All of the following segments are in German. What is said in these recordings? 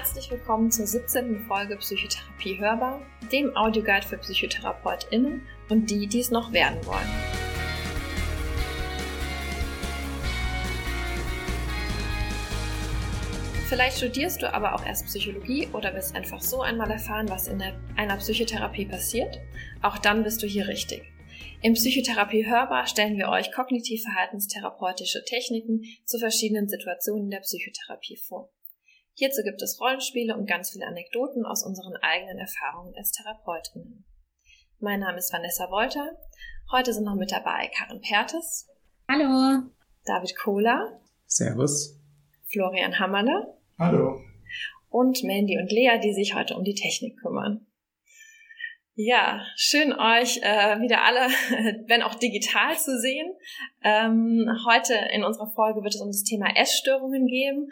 Herzlich willkommen zur 17. Folge Psychotherapie Hörbar, dem Audioguide für PsychotherapeutInnen und die, die es noch werden wollen. Vielleicht studierst du aber auch erst Psychologie oder willst einfach so einmal erfahren, was in einer Psychotherapie passiert. Auch dann bist du hier richtig. Im Psychotherapie Hörbar stellen wir euch kognitiv-verhaltenstherapeutische Techniken zu verschiedenen Situationen der Psychotherapie vor. Hierzu gibt es Rollenspiele und ganz viele Anekdoten aus unseren eigenen Erfahrungen als Therapeutinnen. Mein Name ist Vanessa Wolter. Heute sind noch mit dabei Karin Pertes. Hallo. David Kohler. Servus. Florian Hammerle. Hallo. Und Mandy und Lea, die sich heute um die Technik kümmern. Ja, schön euch äh, wieder alle, wenn auch digital zu sehen. Ähm, heute in unserer Folge wird es um das Thema Essstörungen geben.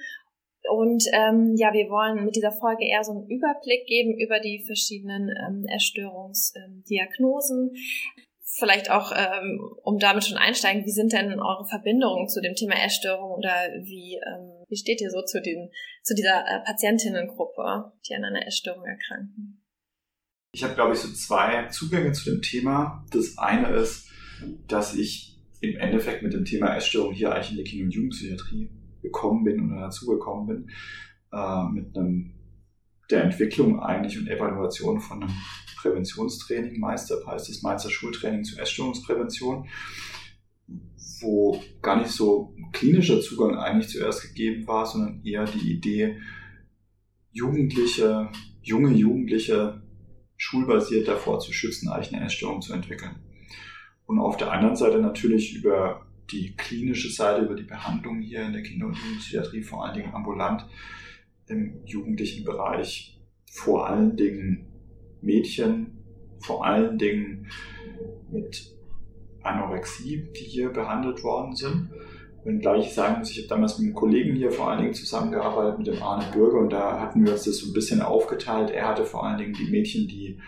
Und ähm, ja, wir wollen mit dieser Folge eher so einen Überblick geben über die verschiedenen ähm, Essstörungsdiagnosen. Vielleicht auch, ähm, um damit schon einsteigen, wie sind denn eure Verbindungen zu dem Thema Essstörung oder wie, ähm, wie steht ihr so zu, den, zu dieser äh, Patientinnengruppe, die an einer Essstörung erkranken? Ich habe, glaube ich, so zwei Zugänge zu dem Thema. Das eine ist, dass ich im Endeffekt mit dem Thema Essstörung hier eigentlich in der Kinder- und Jugendpsychiatrie gekommen bin oder dazugekommen bin, äh, mit einem der Entwicklung eigentlich und Evaluation von einem Präventionstraining, Meister heißt das Meister Schultraining zur Essstörungsprävention, wo gar nicht so klinischer Zugang eigentlich zuerst gegeben war, sondern eher die Idee, Jugendliche, junge Jugendliche schulbasiert davor zu schützen, eigentlich eine Essstörung zu entwickeln. Und auf der anderen Seite natürlich über die klinische Seite, über die Behandlung hier in der Kinder- und Jugendpsychiatrie, vor allen Dingen ambulant im jugendlichen Bereich, vor allen Dingen Mädchen, vor allen Dingen mit Anorexie, die hier behandelt worden sind. Wenngleich ich sagen muss, ich habe damals mit einem Kollegen hier vor allen Dingen zusammengearbeitet, mit dem Arne Bürger, und da hatten wir uns das so ein bisschen aufgeteilt. Er hatte vor allen Dingen die Mädchen, die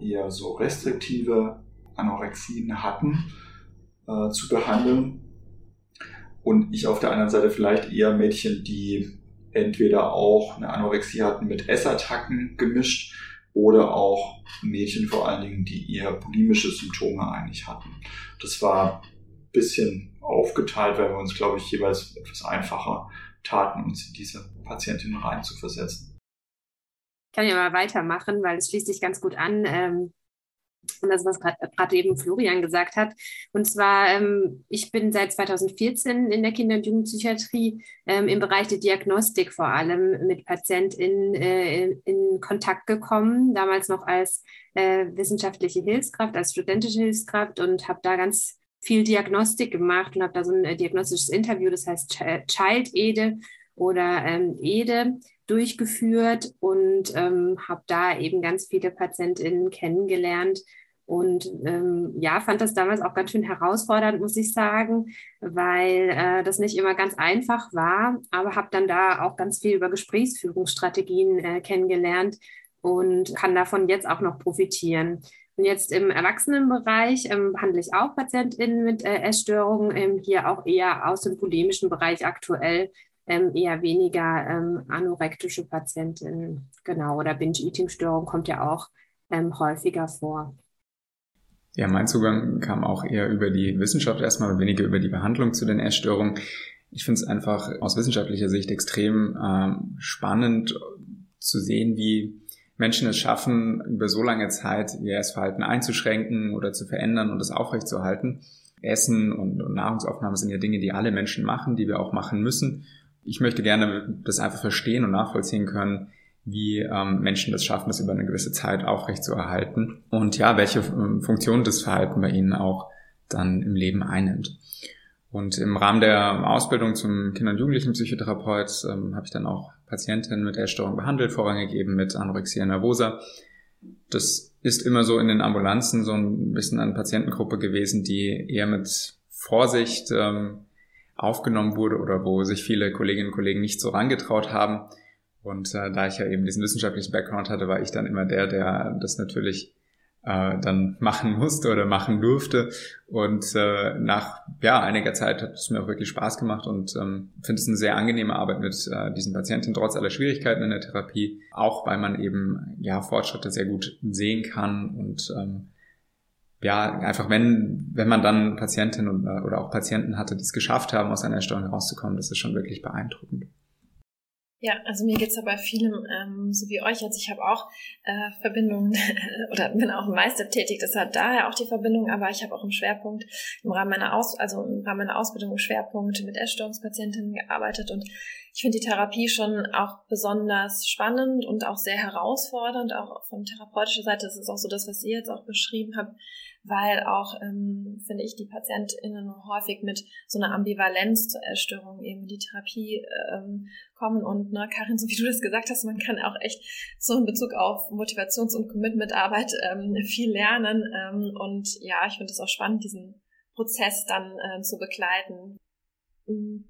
eher so restriktive Anorexien hatten, äh, zu behandeln. Und ich auf der anderen Seite vielleicht eher Mädchen, die entweder auch eine Anorexie hatten mit Essattacken gemischt oder auch Mädchen vor allen Dingen, die eher bulimische Symptome eigentlich hatten. Das war ein bisschen aufgeteilt, weil wir uns, glaube ich, jeweils etwas einfacher taten, uns in diese Patientin rein zu versetzen. Ich kann ja mal weitermachen, weil es schließt sich ganz gut an. Ähm, und das, was gerade eben Florian gesagt hat. Und zwar, ähm, ich bin seit 2014 in der Kinder- und Jugendpsychiatrie ähm, im Bereich der Diagnostik vor allem mit PatientInnen äh, in Kontakt gekommen, damals noch als äh, wissenschaftliche Hilfskraft, als studentische Hilfskraft und habe da ganz viel Diagnostik gemacht und habe da so ein äh, diagnostisches Interview, das heißt Child-Ede oder ähm, Ede durchgeführt und ähm, habe da eben ganz viele PatientInnen kennengelernt. Und ähm, ja, fand das damals auch ganz schön herausfordernd, muss ich sagen, weil äh, das nicht immer ganz einfach war, aber habe dann da auch ganz viel über Gesprächsführungsstrategien äh, kennengelernt und kann davon jetzt auch noch profitieren. Und jetzt im Erwachsenenbereich ähm, behandle ich auch PatientInnen mit äh, Essstörungen, ähm, hier auch eher aus dem polemischen Bereich aktuell, ähm, eher weniger ähm, anorektische Patientinnen. Genau, oder Binge-Eating-Störung kommt ja auch ähm, häufiger vor. Ja, mein Zugang kam auch eher über die Wissenschaft erstmal, weniger über die Behandlung zu den Essstörungen. Ich finde es einfach aus wissenschaftlicher Sicht extrem ähm, spannend zu sehen, wie Menschen es schaffen, über so lange Zeit ihr Essverhalten einzuschränken oder zu verändern und es aufrechtzuerhalten. Essen und, und Nahrungsaufnahme sind ja Dinge, die alle Menschen machen, die wir auch machen müssen ich möchte gerne das einfach verstehen und nachvollziehen können, wie ähm, Menschen das schaffen, das über eine gewisse Zeit aufrechtzuerhalten und ja, welche ähm, Funktion das Verhalten bei ihnen auch dann im Leben einnimmt. Und im Rahmen der Ausbildung zum Kinder- und Jugendlichen-Psychotherapeut ähm, habe ich dann auch Patientinnen mit Essstörung behandelt, vorrangig eben mit Anorexia nervosa. Das ist immer so in den Ambulanzen so ein bisschen eine Patientengruppe gewesen, die eher mit Vorsicht ähm, aufgenommen wurde oder wo sich viele Kolleginnen und Kollegen nicht so rangetraut haben. Und äh, da ich ja eben diesen wissenschaftlichen Background hatte, war ich dann immer der, der das natürlich äh, dann machen musste oder machen durfte. Und äh, nach ja, einiger Zeit hat es mir auch wirklich Spaß gemacht und ähm, finde es eine sehr angenehme Arbeit mit äh, diesen Patienten, trotz aller Schwierigkeiten in der Therapie, auch weil man eben ja Fortschritte sehr gut sehen kann und ähm, ja, einfach wenn, wenn man dann Patientinnen oder auch Patienten hatte, die es geschafft haben, aus einer Erstörung rauszukommen, das ist schon wirklich beeindruckend. Ja, also mir geht's ja bei vielem ähm, so wie euch. Also ich habe auch äh, Verbindungen oder bin auch im Meister tätig, das hat daher auch die Verbindung, aber ich habe auch im Schwerpunkt, im Rahmen meiner Aus also im Rahmen meiner Ausbildung im Schwerpunkt mit Essstörungspatientinnen gearbeitet und ich finde die Therapie schon auch besonders spannend und auch sehr herausfordernd, auch von therapeutischer Seite. Das ist auch so das, was ihr jetzt auch beschrieben habt, weil auch, ähm, finde ich, die PatientInnen häufig mit so einer Ambivalenz zur Essstörung eben in die Therapie ähm, kommen. Und ne, Karin, so wie du das gesagt hast, man kann auch echt so in Bezug auf Motivations- und Commitmentarbeit ähm, viel lernen. Ähm, und ja, ich finde es auch spannend, diesen Prozess dann äh, zu begleiten. Mhm.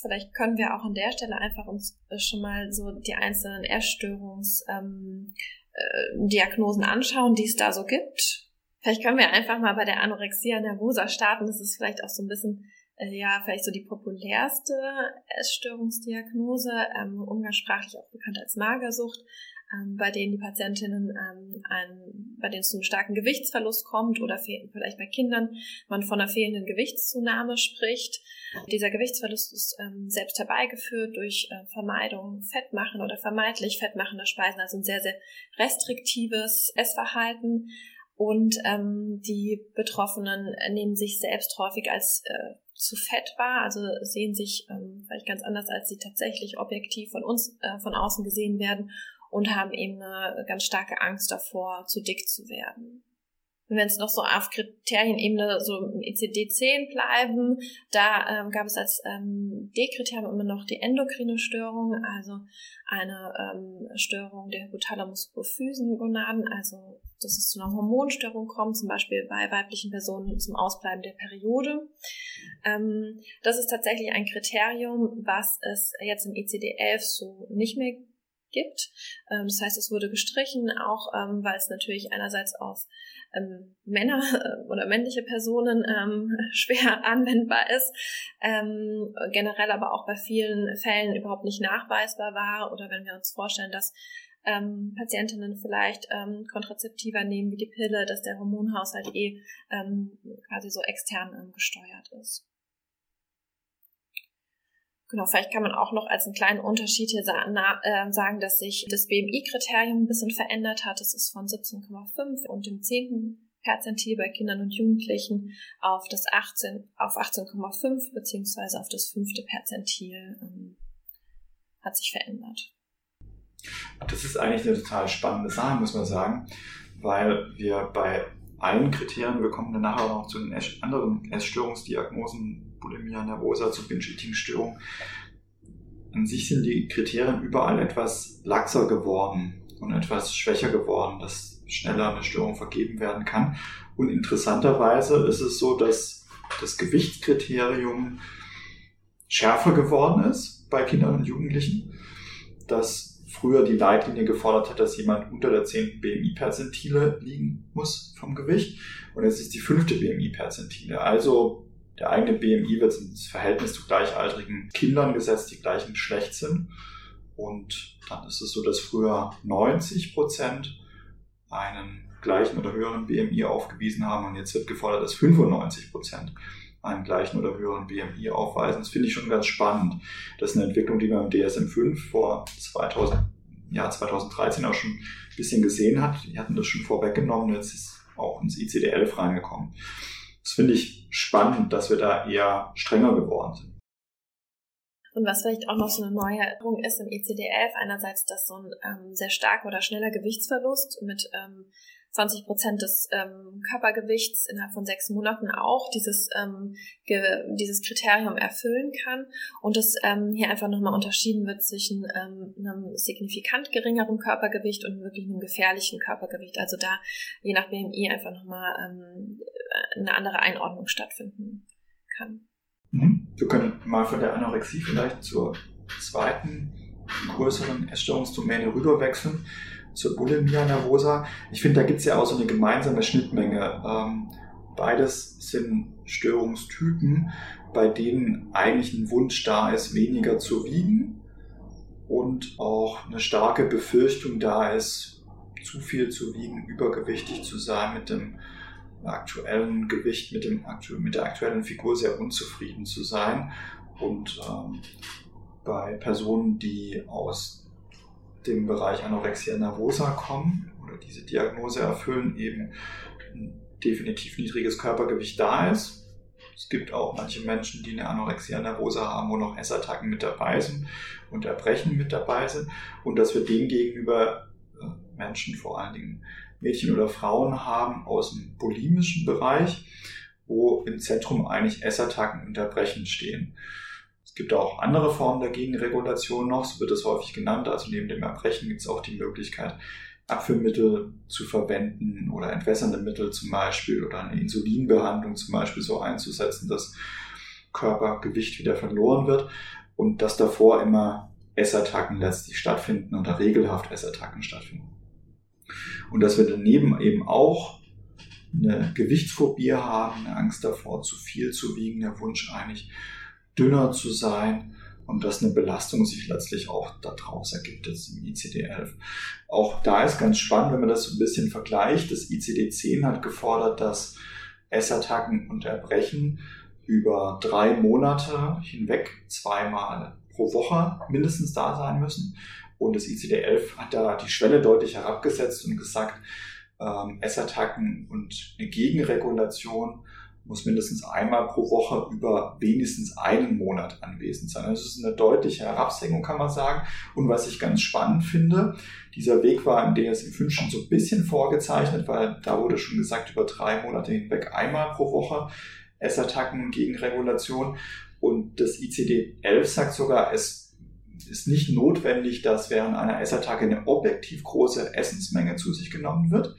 Vielleicht können wir auch an der Stelle einfach uns äh, schon mal so die einzelnen Essstörungsdiagnosen ähm, äh, anschauen, die es da so gibt Vielleicht können wir einfach mal bei der Anorexia nervosa starten. Das ist vielleicht auch so ein bisschen, äh, ja, vielleicht so die populärste Essstörungsdiagnose, ähm, umgangssprachlich auch bekannt als Magersucht, ähm, bei denen die Patientinnen, ähm, ein, bei denen es zu einem starken Gewichtsverlust kommt oder vielleicht bei Kindern man von einer fehlenden Gewichtszunahme spricht. Dieser Gewichtsverlust ist ähm, selbst herbeigeführt durch äh, Vermeidung Fettmachen oder vermeintlich fettmachender Speisen, also ein sehr, sehr restriktives Essverhalten und ähm, die Betroffenen nehmen sich selbst häufig als äh, zu fett wahr, also sehen sich ähm, vielleicht ganz anders, als sie tatsächlich objektiv von uns äh, von außen gesehen werden und haben eben eine ganz starke Angst davor, zu dick zu werden. Wenn wir jetzt noch so auf Kriterienebene so im ICD-10 bleiben, da ähm, gab es als ähm, D-Kriterium immer noch die endokrine Störung, also eine ähm, Störung der Hypothalamus-Hypophysen-Gonaden, also dass es zu einer Hormonstörung kommt, zum Beispiel bei weiblichen Personen zum Ausbleiben der Periode. Ähm, das ist tatsächlich ein Kriterium, was es jetzt im ICD-11 so nicht mehr gibt. Ähm, das heißt, es wurde gestrichen, auch ähm, weil es natürlich einerseits auf ähm, Männer äh, oder männliche Personen ähm, schwer anwendbar ist, ähm, generell aber auch bei vielen Fällen überhaupt nicht nachweisbar war oder wenn wir uns vorstellen, dass ähm, Patientinnen vielleicht ähm, Kontrazeptiva nehmen wie die Pille, dass der Hormonhaushalt eh ähm, quasi so extern ähm, gesteuert ist. Genau, vielleicht kann man auch noch als einen kleinen Unterschied hier äh, sagen, dass sich das BMI-Kriterium ein bisschen verändert hat. Es ist von 17,5 und dem 10. Perzentil bei Kindern und Jugendlichen auf das 18, auf 18,5 beziehungsweise auf das fünfte Perzentil ähm, hat sich verändert. Das ist eigentlich eine total spannende Sache, muss man sagen, weil wir bei allen Kriterien, wir kommen dann nachher noch zu den anderen Essstörungsdiagnosen, Bulimia nervosa, zu Binge-Eating-Störung. An sich sind die Kriterien überall etwas laxer geworden und etwas schwächer geworden, dass schneller eine Störung vergeben werden kann. Und interessanterweise ist es so, dass das Gewichtskriterium schärfer geworden ist bei Kindern und Jugendlichen, dass früher die Leitlinie gefordert hat, dass jemand unter der 10. BMI-Perzentile liegen muss vom Gewicht. Und jetzt ist die fünfte BMI-Perzentile. Also der eigene BMI wird ins Verhältnis zu gleichaltrigen Kindern gesetzt, die gleichen Geschlechts sind. Und dann ist es so, dass früher 90 Prozent einen gleichen oder höheren BMI aufgewiesen haben und jetzt wird gefordert, dass 95 Prozent einen gleichen oder höheren BMI aufweisen. Das finde ich schon ganz spannend. Das ist eine Entwicklung, die man im DSM-5 vor 2000, ja, 2013 auch schon ein bisschen gesehen hat. Die hatten das schon vorweggenommen, jetzt ist auch ins ICD-11 reingekommen. Das finde ich spannend, dass wir da eher strenger geworden sind. Und was vielleicht auch noch so eine Neuerung ist im ICD-11, einerseits, dass so ein ähm, sehr starker oder schneller Gewichtsverlust mit ähm, 20 Prozent des ähm, Körpergewichts innerhalb von sechs Monaten auch dieses, ähm, dieses Kriterium erfüllen kann und es ähm, hier einfach nochmal unterschieden wird zwischen ähm, einem signifikant geringeren Körpergewicht und wirklich einem gefährlichen Körpergewicht. Also da je nach BMI einfach nochmal ähm, eine andere Einordnung stattfinden kann. Mhm. Wir können mal von der Anorexie vielleicht zur zweiten größeren Essstörungsdomäne rüberwechseln. Zur Bulimia nervosa. Ich finde, da gibt es ja auch so eine gemeinsame Schnittmenge. Ähm, beides sind Störungstypen, bei denen eigentlich ein Wunsch da ist, weniger zu wiegen und auch eine starke Befürchtung da ist, zu viel zu wiegen, übergewichtig zu sein, mit dem aktuellen Gewicht, mit, dem, mit der aktuellen Figur sehr unzufrieden zu sein. Und ähm, bei Personen, die aus dem Bereich Anorexia nervosa kommen oder diese Diagnose erfüllen, eben ein definitiv niedriges Körpergewicht da ist. Es gibt auch manche Menschen, die eine Anorexia nervosa haben, wo noch Essattacken mit dabei sind und Erbrechen mit dabei sind. Und dass wir dem gegenüber äh, Menschen, vor allen Dingen Mädchen oder Frauen haben aus dem bulimischen Bereich, wo im Zentrum eigentlich Essattacken und Erbrechen stehen. Es gibt auch andere Formen der Gegenregulation noch, so wird es häufig genannt. Also neben dem Erbrechen gibt es auch die Möglichkeit, Abführmittel zu verwenden oder entwässernde Mittel zum Beispiel oder eine Insulinbehandlung zum Beispiel so einzusetzen, dass Körpergewicht wieder verloren wird und dass davor immer Essattacken letztlich stattfinden oder regelhaft Essattacken stattfinden. Und dass wir daneben eben auch eine Gewichtsphobie haben, eine Angst davor, zu viel zu wiegen, der Wunsch eigentlich dünner zu sein und dass eine Belastung sich letztlich auch daraus ergibt, jetzt im ICD-11. Auch da ist ganz spannend, wenn man das so ein bisschen vergleicht. Das ICD-10 hat gefordert, dass Essattacken und Erbrechen über drei Monate hinweg zweimal pro Woche mindestens da sein müssen. Und das ICD-11 hat da die Schwelle deutlich herabgesetzt und gesagt, ähm, Essattacken und eine Gegenregulation muss mindestens einmal pro Woche über wenigstens einen Monat anwesend sein. Das ist eine deutliche Herabsenkung, kann man sagen. Und was ich ganz spannend finde, dieser Weg war im DSM-5 schon so ein bisschen vorgezeichnet, weil da wurde schon gesagt, über drei Monate hinweg einmal pro Woche Essattacken und Gegenregulation. Und das ICD-11 sagt sogar, es ist nicht notwendig, dass während einer Essattacke eine objektiv große Essensmenge zu sich genommen wird,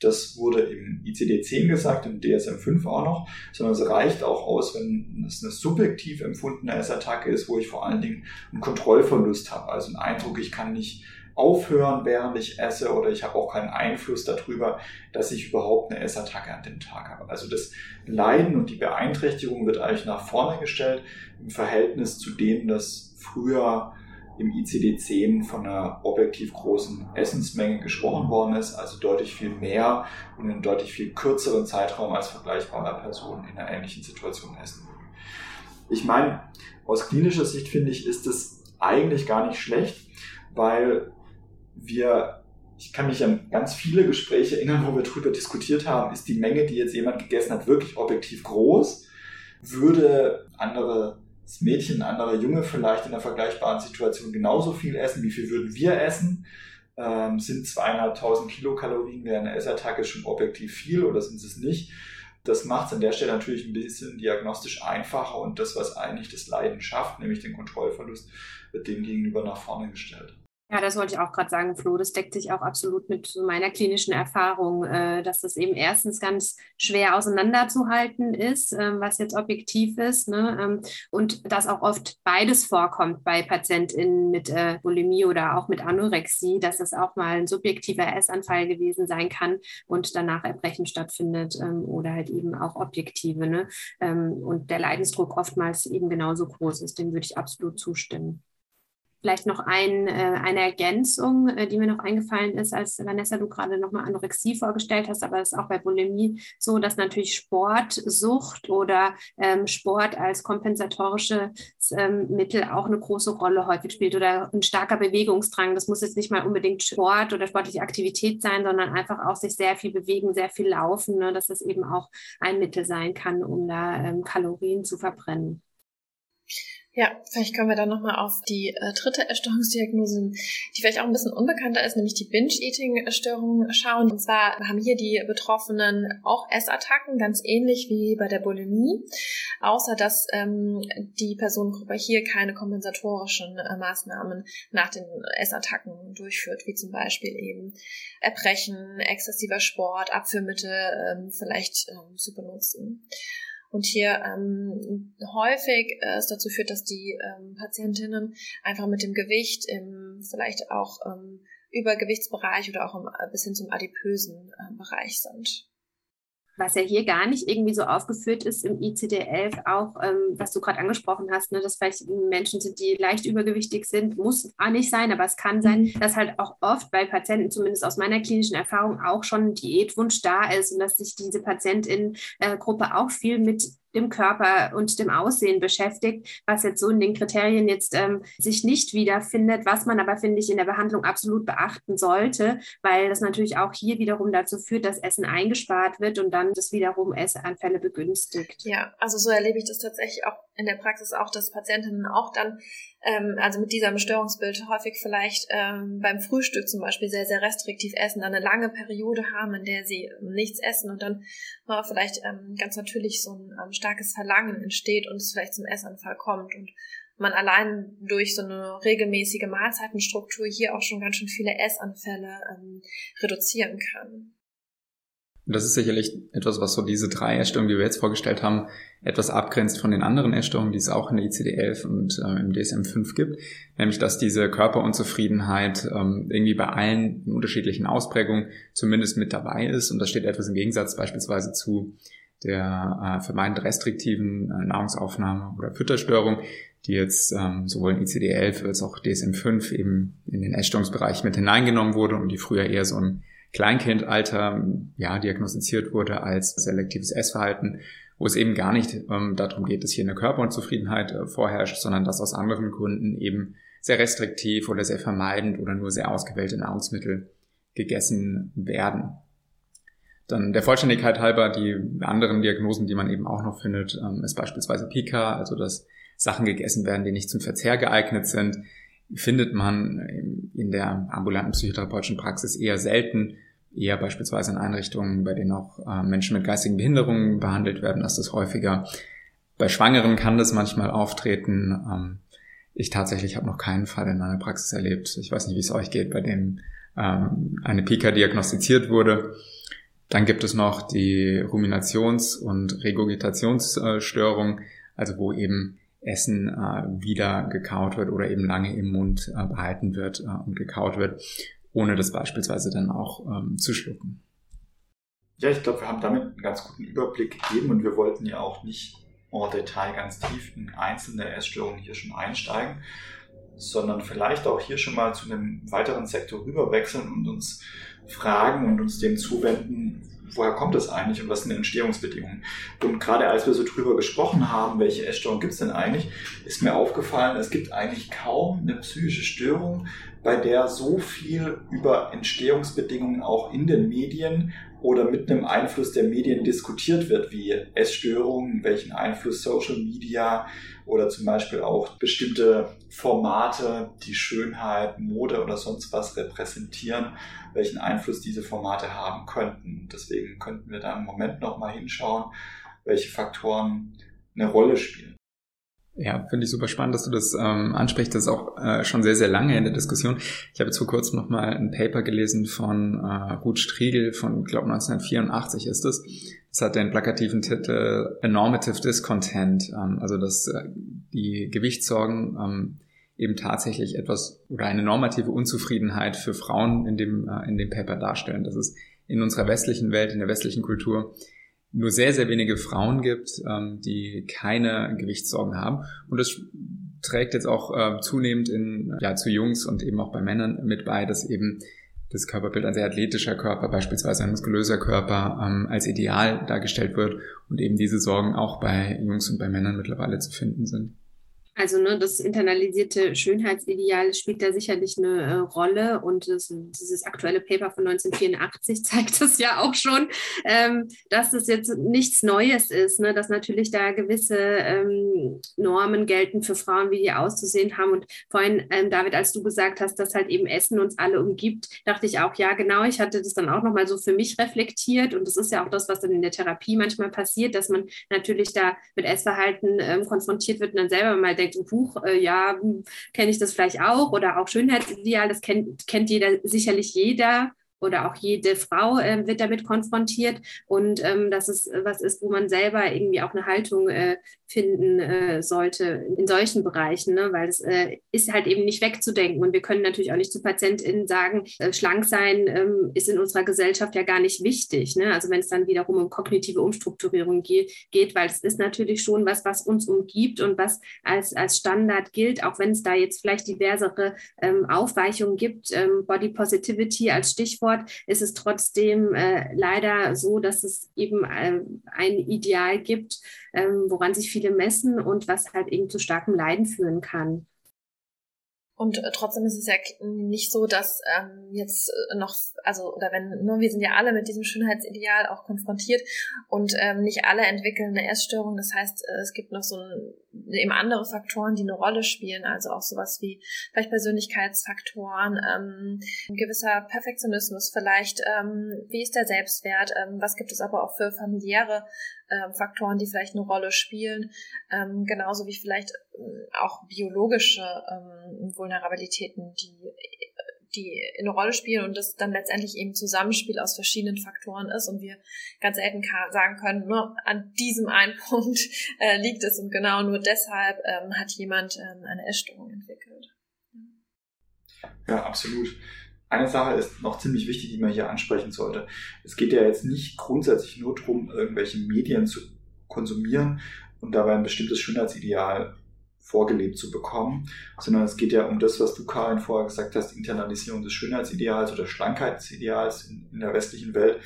das wurde im ICD-10 gesagt, im DSM-5 auch noch, sondern es reicht auch aus, wenn es eine subjektiv empfundene Essattacke ist, wo ich vor allen Dingen einen Kontrollverlust habe. Also einen Eindruck, ich kann nicht aufhören, während ich esse oder ich habe auch keinen Einfluss darüber, dass ich überhaupt eine Essattacke an dem Tag habe. Also das Leiden und die Beeinträchtigung wird eigentlich nach vorne gestellt im Verhältnis zu dem, das früher im ICD-10 von einer objektiv großen Essensmenge gesprochen worden ist, also deutlich viel mehr und in deutlich viel kürzeren Zeitraum als vergleichbare Personen in einer ähnlichen Situation essen würden. Ich meine, aus klinischer Sicht finde ich, ist es eigentlich gar nicht schlecht, weil wir, ich kann mich an ganz viele Gespräche erinnern, wo wir darüber diskutiert haben, ist die Menge, die jetzt jemand gegessen hat, wirklich objektiv groß? Würde andere das Mädchen, ein anderer Junge vielleicht in einer vergleichbaren Situation genauso viel essen. Wie viel würden wir essen? Ähm, sind zweieinhalbtausend Kilokalorien während einer Essattacke schon objektiv viel oder sind es nicht? Das macht es an der Stelle natürlich ein bisschen diagnostisch einfacher und das, was eigentlich das Leiden schafft, nämlich den Kontrollverlust, wird dem gegenüber nach vorne gestellt. Ja, das wollte ich auch gerade sagen, Flo. Das deckt sich auch absolut mit meiner klinischen Erfahrung, äh, dass das eben erstens ganz schwer auseinanderzuhalten ist, äh, was jetzt objektiv ist, ne? ähm, und dass auch oft beides vorkommt bei PatientInnen mit äh, Bulimie oder auch mit Anorexie, dass es auch mal ein subjektiver Essanfall gewesen sein kann und danach Erbrechen stattfindet ähm, oder halt eben auch objektive. Ne? Ähm, und der Leidensdruck oftmals eben genauso groß ist. Dem würde ich absolut zustimmen. Vielleicht noch ein, äh, eine Ergänzung, äh, die mir noch eingefallen ist, als Vanessa, du gerade nochmal Anorexie vorgestellt hast, aber es ist auch bei Bulimie so, dass natürlich Sportsucht oder ähm, Sport als kompensatorisches ähm, Mittel auch eine große Rolle häufig spielt oder ein starker Bewegungsdrang. Das muss jetzt nicht mal unbedingt Sport oder sportliche Aktivität sein, sondern einfach auch sich sehr viel bewegen, sehr viel laufen, ne, dass das eben auch ein Mittel sein kann, um da ähm, Kalorien zu verbrennen. Ja, vielleicht können wir dann nochmal auf die äh, dritte Essstörungsdiagnose, die vielleicht auch ein bisschen unbekannter ist, nämlich die Binge-Eating-Störung schauen. Und zwar haben hier die Betroffenen auch Essattacken, ganz ähnlich wie bei der Bulimie, außer dass ähm, die Personengruppe hier keine kompensatorischen äh, Maßnahmen nach den Essattacken durchführt, wie zum Beispiel eben Erbrechen, exzessiver Sport, Abführmittel ähm, vielleicht ähm, zu benutzen und hier ähm, häufig äh, es dazu führt, dass die ähm, Patientinnen einfach mit dem Gewicht, im, vielleicht auch ähm, Übergewichtsbereich oder auch im, äh, bis hin zum adipösen äh, Bereich sind was ja hier gar nicht irgendwie so aufgeführt ist im ICD-11, auch ähm, was du gerade angesprochen hast, ne, dass vielleicht Menschen sind, die leicht übergewichtig sind, muss auch nicht sein, aber es kann sein, mhm. dass halt auch oft bei Patienten, zumindest aus meiner klinischen Erfahrung, auch schon Diätwunsch da ist und dass sich diese Patientin-Gruppe äh, auch viel mit dem Körper und dem Aussehen beschäftigt, was jetzt so in den Kriterien jetzt ähm, sich nicht wiederfindet, was man aber, finde ich, in der Behandlung absolut beachten sollte, weil das natürlich auch hier wiederum dazu führt, dass Essen eingespart wird und dann das wiederum Essanfälle begünstigt. Ja, also so erlebe ich das tatsächlich auch in der Praxis auch, dass Patientinnen auch dann ähm, also mit diesem Störungsbild häufig vielleicht ähm, beim Frühstück zum Beispiel sehr, sehr restriktiv essen, dann eine lange Periode haben, in der sie ähm, nichts essen und dann äh, vielleicht ähm, ganz natürlich so ein ähm, starkes Verlangen entsteht und es vielleicht zum Essanfall kommt und man allein durch so eine regelmäßige Mahlzeitenstruktur hier auch schon ganz schön viele Essanfälle ähm, reduzieren kann. Das ist sicherlich etwas, was so diese drei Essstörungen, die wir jetzt vorgestellt haben, etwas abgrenzt von den anderen Essstörungen, die es auch in der ICD-11 und äh, im DSM-5 gibt. Nämlich, dass diese Körperunzufriedenheit ähm, irgendwie bei allen unterschiedlichen Ausprägungen zumindest mit dabei ist. Und das steht etwas im Gegensatz beispielsweise zu der äh, vermeintend restriktiven äh, Nahrungsaufnahme oder Fütterstörung, die jetzt ähm, sowohl in ICD-11 als auch DSM-5 eben in den Essstörungsbereich mit hineingenommen wurde und die früher eher so im Kleinkindalter ja, diagnostiziert wurde als selektives Essverhalten, wo es eben gar nicht ähm, darum geht, dass hier eine Körperunzufriedenheit äh, vorherrscht, sondern dass aus anderen Gründen eben sehr restriktiv oder sehr vermeidend oder nur sehr ausgewählte Nahrungsmittel gegessen werden. Dann der Vollständigkeit halber die anderen Diagnosen, die man eben auch noch findet, ähm, ist beispielsweise Pika, also dass Sachen gegessen werden, die nicht zum Verzehr geeignet sind findet man in der ambulanten psychotherapeutischen Praxis eher selten, eher beispielsweise in Einrichtungen, bei denen auch äh, Menschen mit geistigen Behinderungen behandelt werden, ist das häufiger. Bei Schwangeren kann das manchmal auftreten. Ähm, ich tatsächlich habe noch keinen Fall in meiner Praxis erlebt. Ich weiß nicht, wie es euch geht, bei dem ähm, eine Pika diagnostiziert wurde. Dann gibt es noch die Ruminations- und Regurgitationsstörung, also wo eben Essen äh, wieder gekaut wird oder eben lange im Mund äh, behalten wird äh, und gekaut wird, ohne das beispielsweise dann auch ähm, zu schlucken. Ja, ich glaube, wir haben damit einen ganz guten Überblick gegeben und wir wollten ja auch nicht en Detail ganz tief in einzelne Essstörungen hier schon einsteigen, sondern vielleicht auch hier schon mal zu einem weiteren Sektor rüberwechseln und uns fragen und uns dem zuwenden, woher kommt das eigentlich und was sind die Entstehungsbedingungen? Und gerade als wir so drüber gesprochen haben, welche Essstörungen gibt es denn eigentlich, ist mir aufgefallen, es gibt eigentlich kaum eine psychische Störung, bei der so viel über Entstehungsbedingungen auch in den Medien oder mit einem Einfluss der Medien diskutiert wird, wie Essstörungen, welchen Einfluss Social Media oder zum Beispiel auch bestimmte Formate, die Schönheit, Mode oder sonst was repräsentieren, welchen Einfluss diese Formate haben könnten. Deswegen könnten wir da im Moment nochmal hinschauen, welche Faktoren eine Rolle spielen. Ja, finde ich super spannend, dass du das ähm, ansprichst. Das ist auch äh, schon sehr, sehr lange in der Diskussion. Ich habe jetzt vor kurzem noch mal ein Paper gelesen von äh, Ruth Striegel von, glaube 1984 ist es. Das hat den plakativen Titel A Normative Discontent, ähm, also dass äh, die Gewichtssorgen ähm, eben tatsächlich etwas oder eine normative Unzufriedenheit für Frauen in dem, äh, in dem Paper darstellen. Das ist in unserer westlichen Welt, in der westlichen Kultur nur sehr, sehr wenige Frauen gibt, ähm, die keine Gewichtssorgen haben. Und das trägt jetzt auch äh, zunehmend in, ja, zu Jungs und eben auch bei Männern mit bei, dass eben das Körperbild ein sehr athletischer Körper, beispielsweise ein muskulöser Körper, ähm, als ideal dargestellt wird und eben diese Sorgen auch bei Jungs und bei Männern mittlerweile zu finden sind. Also ne, das internalisierte Schönheitsideal spielt da sicherlich eine äh, Rolle und das, dieses aktuelle Paper von 1984 zeigt es ja auch schon, ähm, dass es jetzt nichts Neues ist, ne, dass natürlich da gewisse ähm, Normen gelten für Frauen, wie die auszusehen haben. Und vorhin, ähm, David, als du gesagt hast, dass halt eben Essen uns alle umgibt, dachte ich auch, ja genau, ich hatte das dann auch nochmal so für mich reflektiert und das ist ja auch das, was dann in der Therapie manchmal passiert, dass man natürlich da mit Essverhalten ähm, konfrontiert wird und dann selber mal denkt, ein Buch, äh, ja, kenne ich das vielleicht auch oder auch Schönheitsideal, das kennt, kennt jeder, sicherlich jeder oder auch jede Frau äh, wird damit konfrontiert. Und ähm, dass es was ist, wo man selber irgendwie auch eine Haltung äh, finden äh, sollte in solchen Bereichen, ne? weil es äh, ist halt eben nicht wegzudenken. Und wir können natürlich auch nicht zu PatientInnen sagen, äh, schlank sein ähm, ist in unserer Gesellschaft ja gar nicht wichtig. Ne? Also wenn es dann wiederum um kognitive Umstrukturierung ge geht, weil es ist natürlich schon was, was uns umgibt und was als, als Standard gilt, auch wenn es da jetzt vielleicht diversere ähm, Aufweichungen gibt. Ähm, Body Positivity als Stichwort ist es trotzdem äh, leider so, dass es eben äh, ein Ideal gibt, ähm, woran sich viele messen und was halt eben zu starkem Leiden führen kann. Und äh, trotzdem ist es ja nicht so, dass ähm, jetzt äh, noch, also, oder wenn, nur ne, wir sind ja alle mit diesem Schönheitsideal auch konfrontiert und ähm, nicht alle entwickeln eine Essstörung. Das heißt, äh, es gibt noch so ein, eben andere Faktoren, die eine Rolle spielen, also auch sowas wie vielleicht Persönlichkeitsfaktoren, ähm, ein gewisser Perfektionismus vielleicht, ähm, wie ist der Selbstwert, ähm, was gibt es aber auch für familiäre äh, Faktoren, die vielleicht eine Rolle spielen, ähm, genauso wie vielleicht äh, auch biologische ähm, Vulnerabilitäten, die die eine Rolle spielen und das dann letztendlich eben Zusammenspiel aus verschiedenen Faktoren ist und wir ganz selten sagen können, nur an diesem einen Punkt äh, liegt es und genau nur deshalb ähm, hat jemand ähm, eine Essstörung entwickelt. Ja, absolut. Eine Sache ist noch ziemlich wichtig, die man hier ansprechen sollte. Es geht ja jetzt nicht grundsätzlich nur darum, irgendwelche Medien zu konsumieren und dabei ein bestimmtes Schönheitsideal vorgelebt zu bekommen, sondern es geht ja um das, was du, Karin, vorher gesagt hast, Internalisierung des Schönheitsideals oder Schlankheitsideals in, in der westlichen Welt,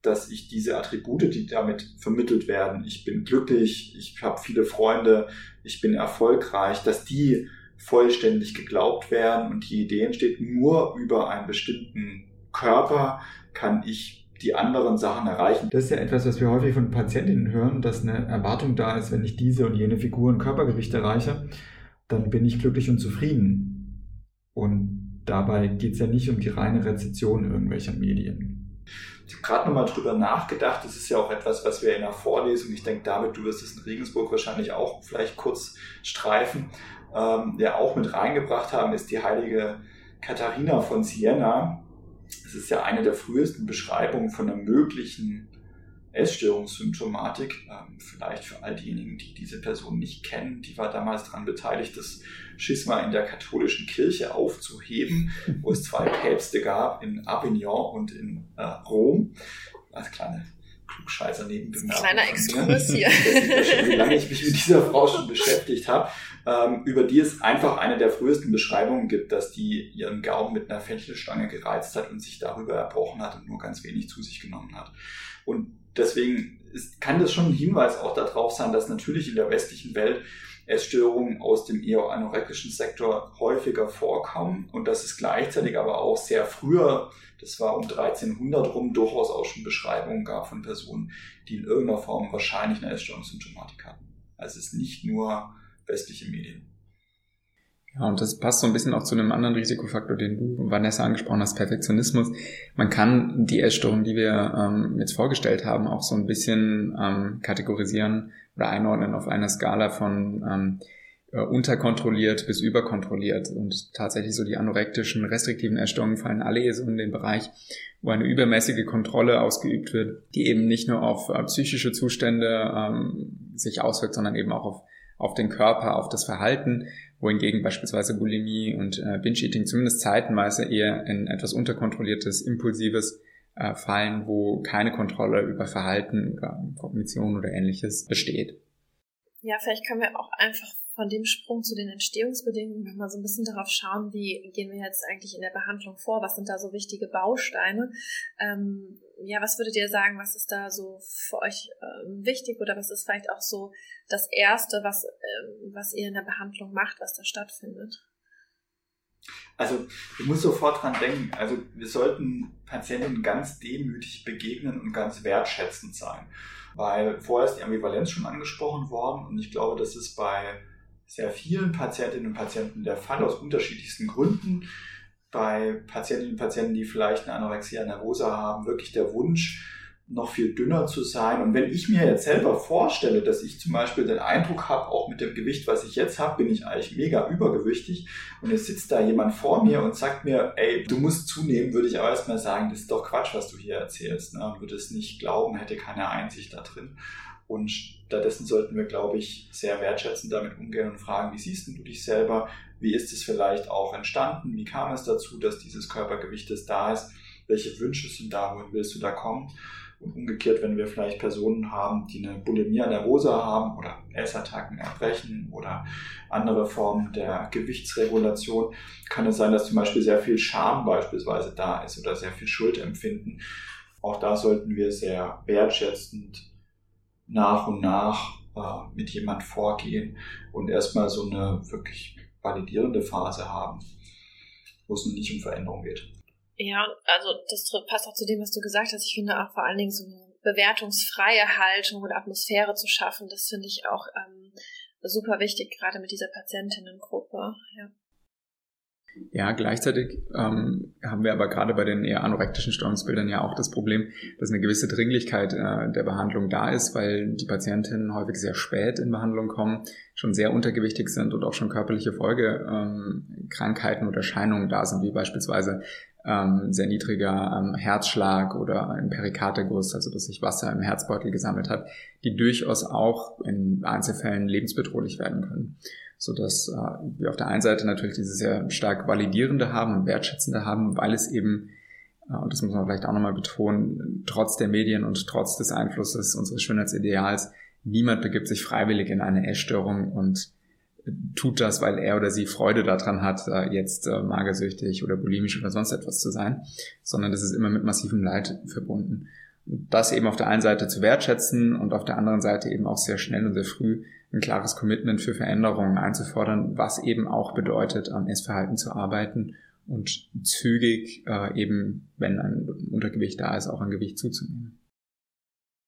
dass ich diese Attribute, die damit vermittelt werden, ich bin glücklich, ich habe viele Freunde, ich bin erfolgreich, dass die vollständig geglaubt werden und die Idee entsteht, nur über einen bestimmten Körper kann ich die anderen Sachen erreichen. Das ist ja etwas, was wir häufig von Patientinnen hören, dass eine Erwartung da ist, wenn ich diese und jene Figur und Körpergewicht erreiche, dann bin ich glücklich und zufrieden. Und dabei geht es ja nicht um die reine Rezeption irgendwelcher Medien. Ich habe gerade nochmal drüber nachgedacht. Das ist ja auch etwas, was wir in der Vorlesung, ich denke, David, du wirst es in Regensburg wahrscheinlich auch vielleicht kurz streifen, ähm, ja auch mit reingebracht haben, ist die heilige Katharina von Siena. Es ist ja eine der frühesten Beschreibungen von einer möglichen Essstörungssymptomatik. Ähm, vielleicht für all diejenigen, die diese Person nicht kennen, die war damals daran beteiligt, das Schisma in der katholischen Kirche aufzuheben, wo es zwei Päpste gab in Avignon und in äh, Rom. Als kleine Klugscheißer nebenbemerkung. Kleiner Exkurs hier. wie lange ich mich mit dieser Frau schon beschäftigt habe, ähm, über die es einfach eine der frühesten Beschreibungen gibt, dass die ihren Gaumen mit einer Fenchelstange gereizt hat und sich darüber erbrochen hat und nur ganz wenig zu sich genommen hat. Und deswegen ist, kann das schon ein Hinweis auch darauf sein, dass natürlich in der westlichen Welt Essstörungen aus dem eher anorektischen Sektor häufiger vorkommen und dass es gleichzeitig aber auch sehr früher, das war um 1300 rum, durchaus auch schon Beschreibungen gab von Personen, die in irgendeiner Form wahrscheinlich eine Essstörungssymptomatik hatten. Also es ist nicht nur westliche Medien. Ja, und das passt so ein bisschen auch zu einem anderen Risikofaktor, den du, Vanessa, angesprochen hast, Perfektionismus. Man kann die Essstörung, die wir ähm, jetzt vorgestellt haben, auch so ein bisschen ähm, kategorisieren oder einordnen auf einer Skala von ähm, äh, unterkontrolliert bis überkontrolliert. Und tatsächlich so die anorektischen, restriktiven Essstörungen fallen alle so in den Bereich, wo eine übermäßige Kontrolle ausgeübt wird, die eben nicht nur auf äh, psychische Zustände ähm, sich auswirkt, sondern eben auch auf auf den Körper, auf das Verhalten, wohingegen beispielsweise Bulimie und äh, Binge-Eating zumindest zeitenweise eher in etwas unterkontrolliertes, impulsives äh, fallen, wo keine Kontrolle über Verhalten, über Kognition oder ähnliches besteht. Ja, vielleicht können wir auch einfach von dem Sprung zu den Entstehungsbedingungen nochmal so ein bisschen darauf schauen, wie gehen wir jetzt eigentlich in der Behandlung vor, was sind da so wichtige Bausteine. Ähm, ja, was würdet ihr sagen, was ist da so für euch ähm, wichtig oder was ist vielleicht auch so das Erste, was, ähm, was ihr in der Behandlung macht, was da stattfindet? Also ich muss sofort dran denken, also wir sollten Patienten ganz demütig begegnen und ganz wertschätzend sein. Weil vorher ist die Ambivalenz schon angesprochen worden und ich glaube, das ist bei sehr vielen Patientinnen und Patienten der Fall aus unterschiedlichsten Gründen. Bei Patientinnen und Patienten, die vielleicht eine Anorexia nervosa haben, wirklich der Wunsch, noch viel dünner zu sein. Und wenn ich mir jetzt selber vorstelle, dass ich zum Beispiel den Eindruck habe, auch mit dem Gewicht, was ich jetzt habe, bin ich eigentlich mega übergewichtig und jetzt sitzt da jemand vor mir und sagt mir, ey, du musst zunehmen, würde ich aber erstmal sagen, das ist doch Quatsch, was du hier erzählst. Ne? Würde es nicht glauben, hätte keine Einsicht da drin. Und stattdessen sollten wir, glaube ich, sehr wertschätzend damit umgehen und fragen, wie siehst du dich selber? Wie ist es vielleicht auch entstanden? Wie kam es dazu, dass dieses Körpergewicht da ist? Welche Wünsche sind da? Wohin willst du da kommen? Und umgekehrt, wenn wir vielleicht Personen haben, die eine Bulimia nervosa haben oder Essattacken erbrechen oder andere Formen der Gewichtsregulation, kann es sein, dass zum Beispiel sehr viel Scham beispielsweise da ist oder sehr viel Schuldempfinden. Auch da sollten wir sehr wertschätzend nach und nach äh, mit jemand vorgehen und erstmal so eine wirklich validierende Phase haben, wo es nicht um Veränderung geht. Ja, also das passt auch zu dem, was du gesagt hast. Ich finde auch vor allen Dingen so eine bewertungsfreie Haltung und Atmosphäre zu schaffen, das finde ich auch ähm, super wichtig, gerade mit dieser Patientinnengruppe. Ja. Ja, gleichzeitig ähm, haben wir aber gerade bei den eher anorektischen Störungsbildern ja auch das Problem, dass eine gewisse Dringlichkeit äh, der Behandlung da ist, weil die Patientinnen häufig sehr spät in Behandlung kommen, schon sehr untergewichtig sind und auch schon körperliche Folgekrankheiten ähm, oder Erscheinungen da sind, wie beispielsweise ähm, sehr niedriger ähm, Herzschlag oder ein Perikarderguss, also dass sich Wasser im Herzbeutel gesammelt hat, die durchaus auch in Einzelfällen lebensbedrohlich werden können. So dass äh, wir auf der einen Seite natürlich diese sehr stark validierende haben und wertschätzende haben, weil es eben äh, und das muss man vielleicht auch nochmal betonen, trotz der Medien und trotz des Einflusses unseres Schönheitsideals, niemand begibt sich freiwillig in eine Essstörung und tut das, weil er oder sie Freude daran hat, jetzt äh, magersüchtig oder bulimisch oder sonst etwas zu sein, sondern das ist immer mit massivem Leid verbunden. Und das eben auf der einen Seite zu wertschätzen und auf der anderen Seite eben auch sehr schnell und sehr früh ein klares Commitment für Veränderungen einzufordern, was eben auch bedeutet, am Essverhalten zu arbeiten und zügig äh, eben, wenn ein Untergewicht da ist, auch an Gewicht zuzunehmen.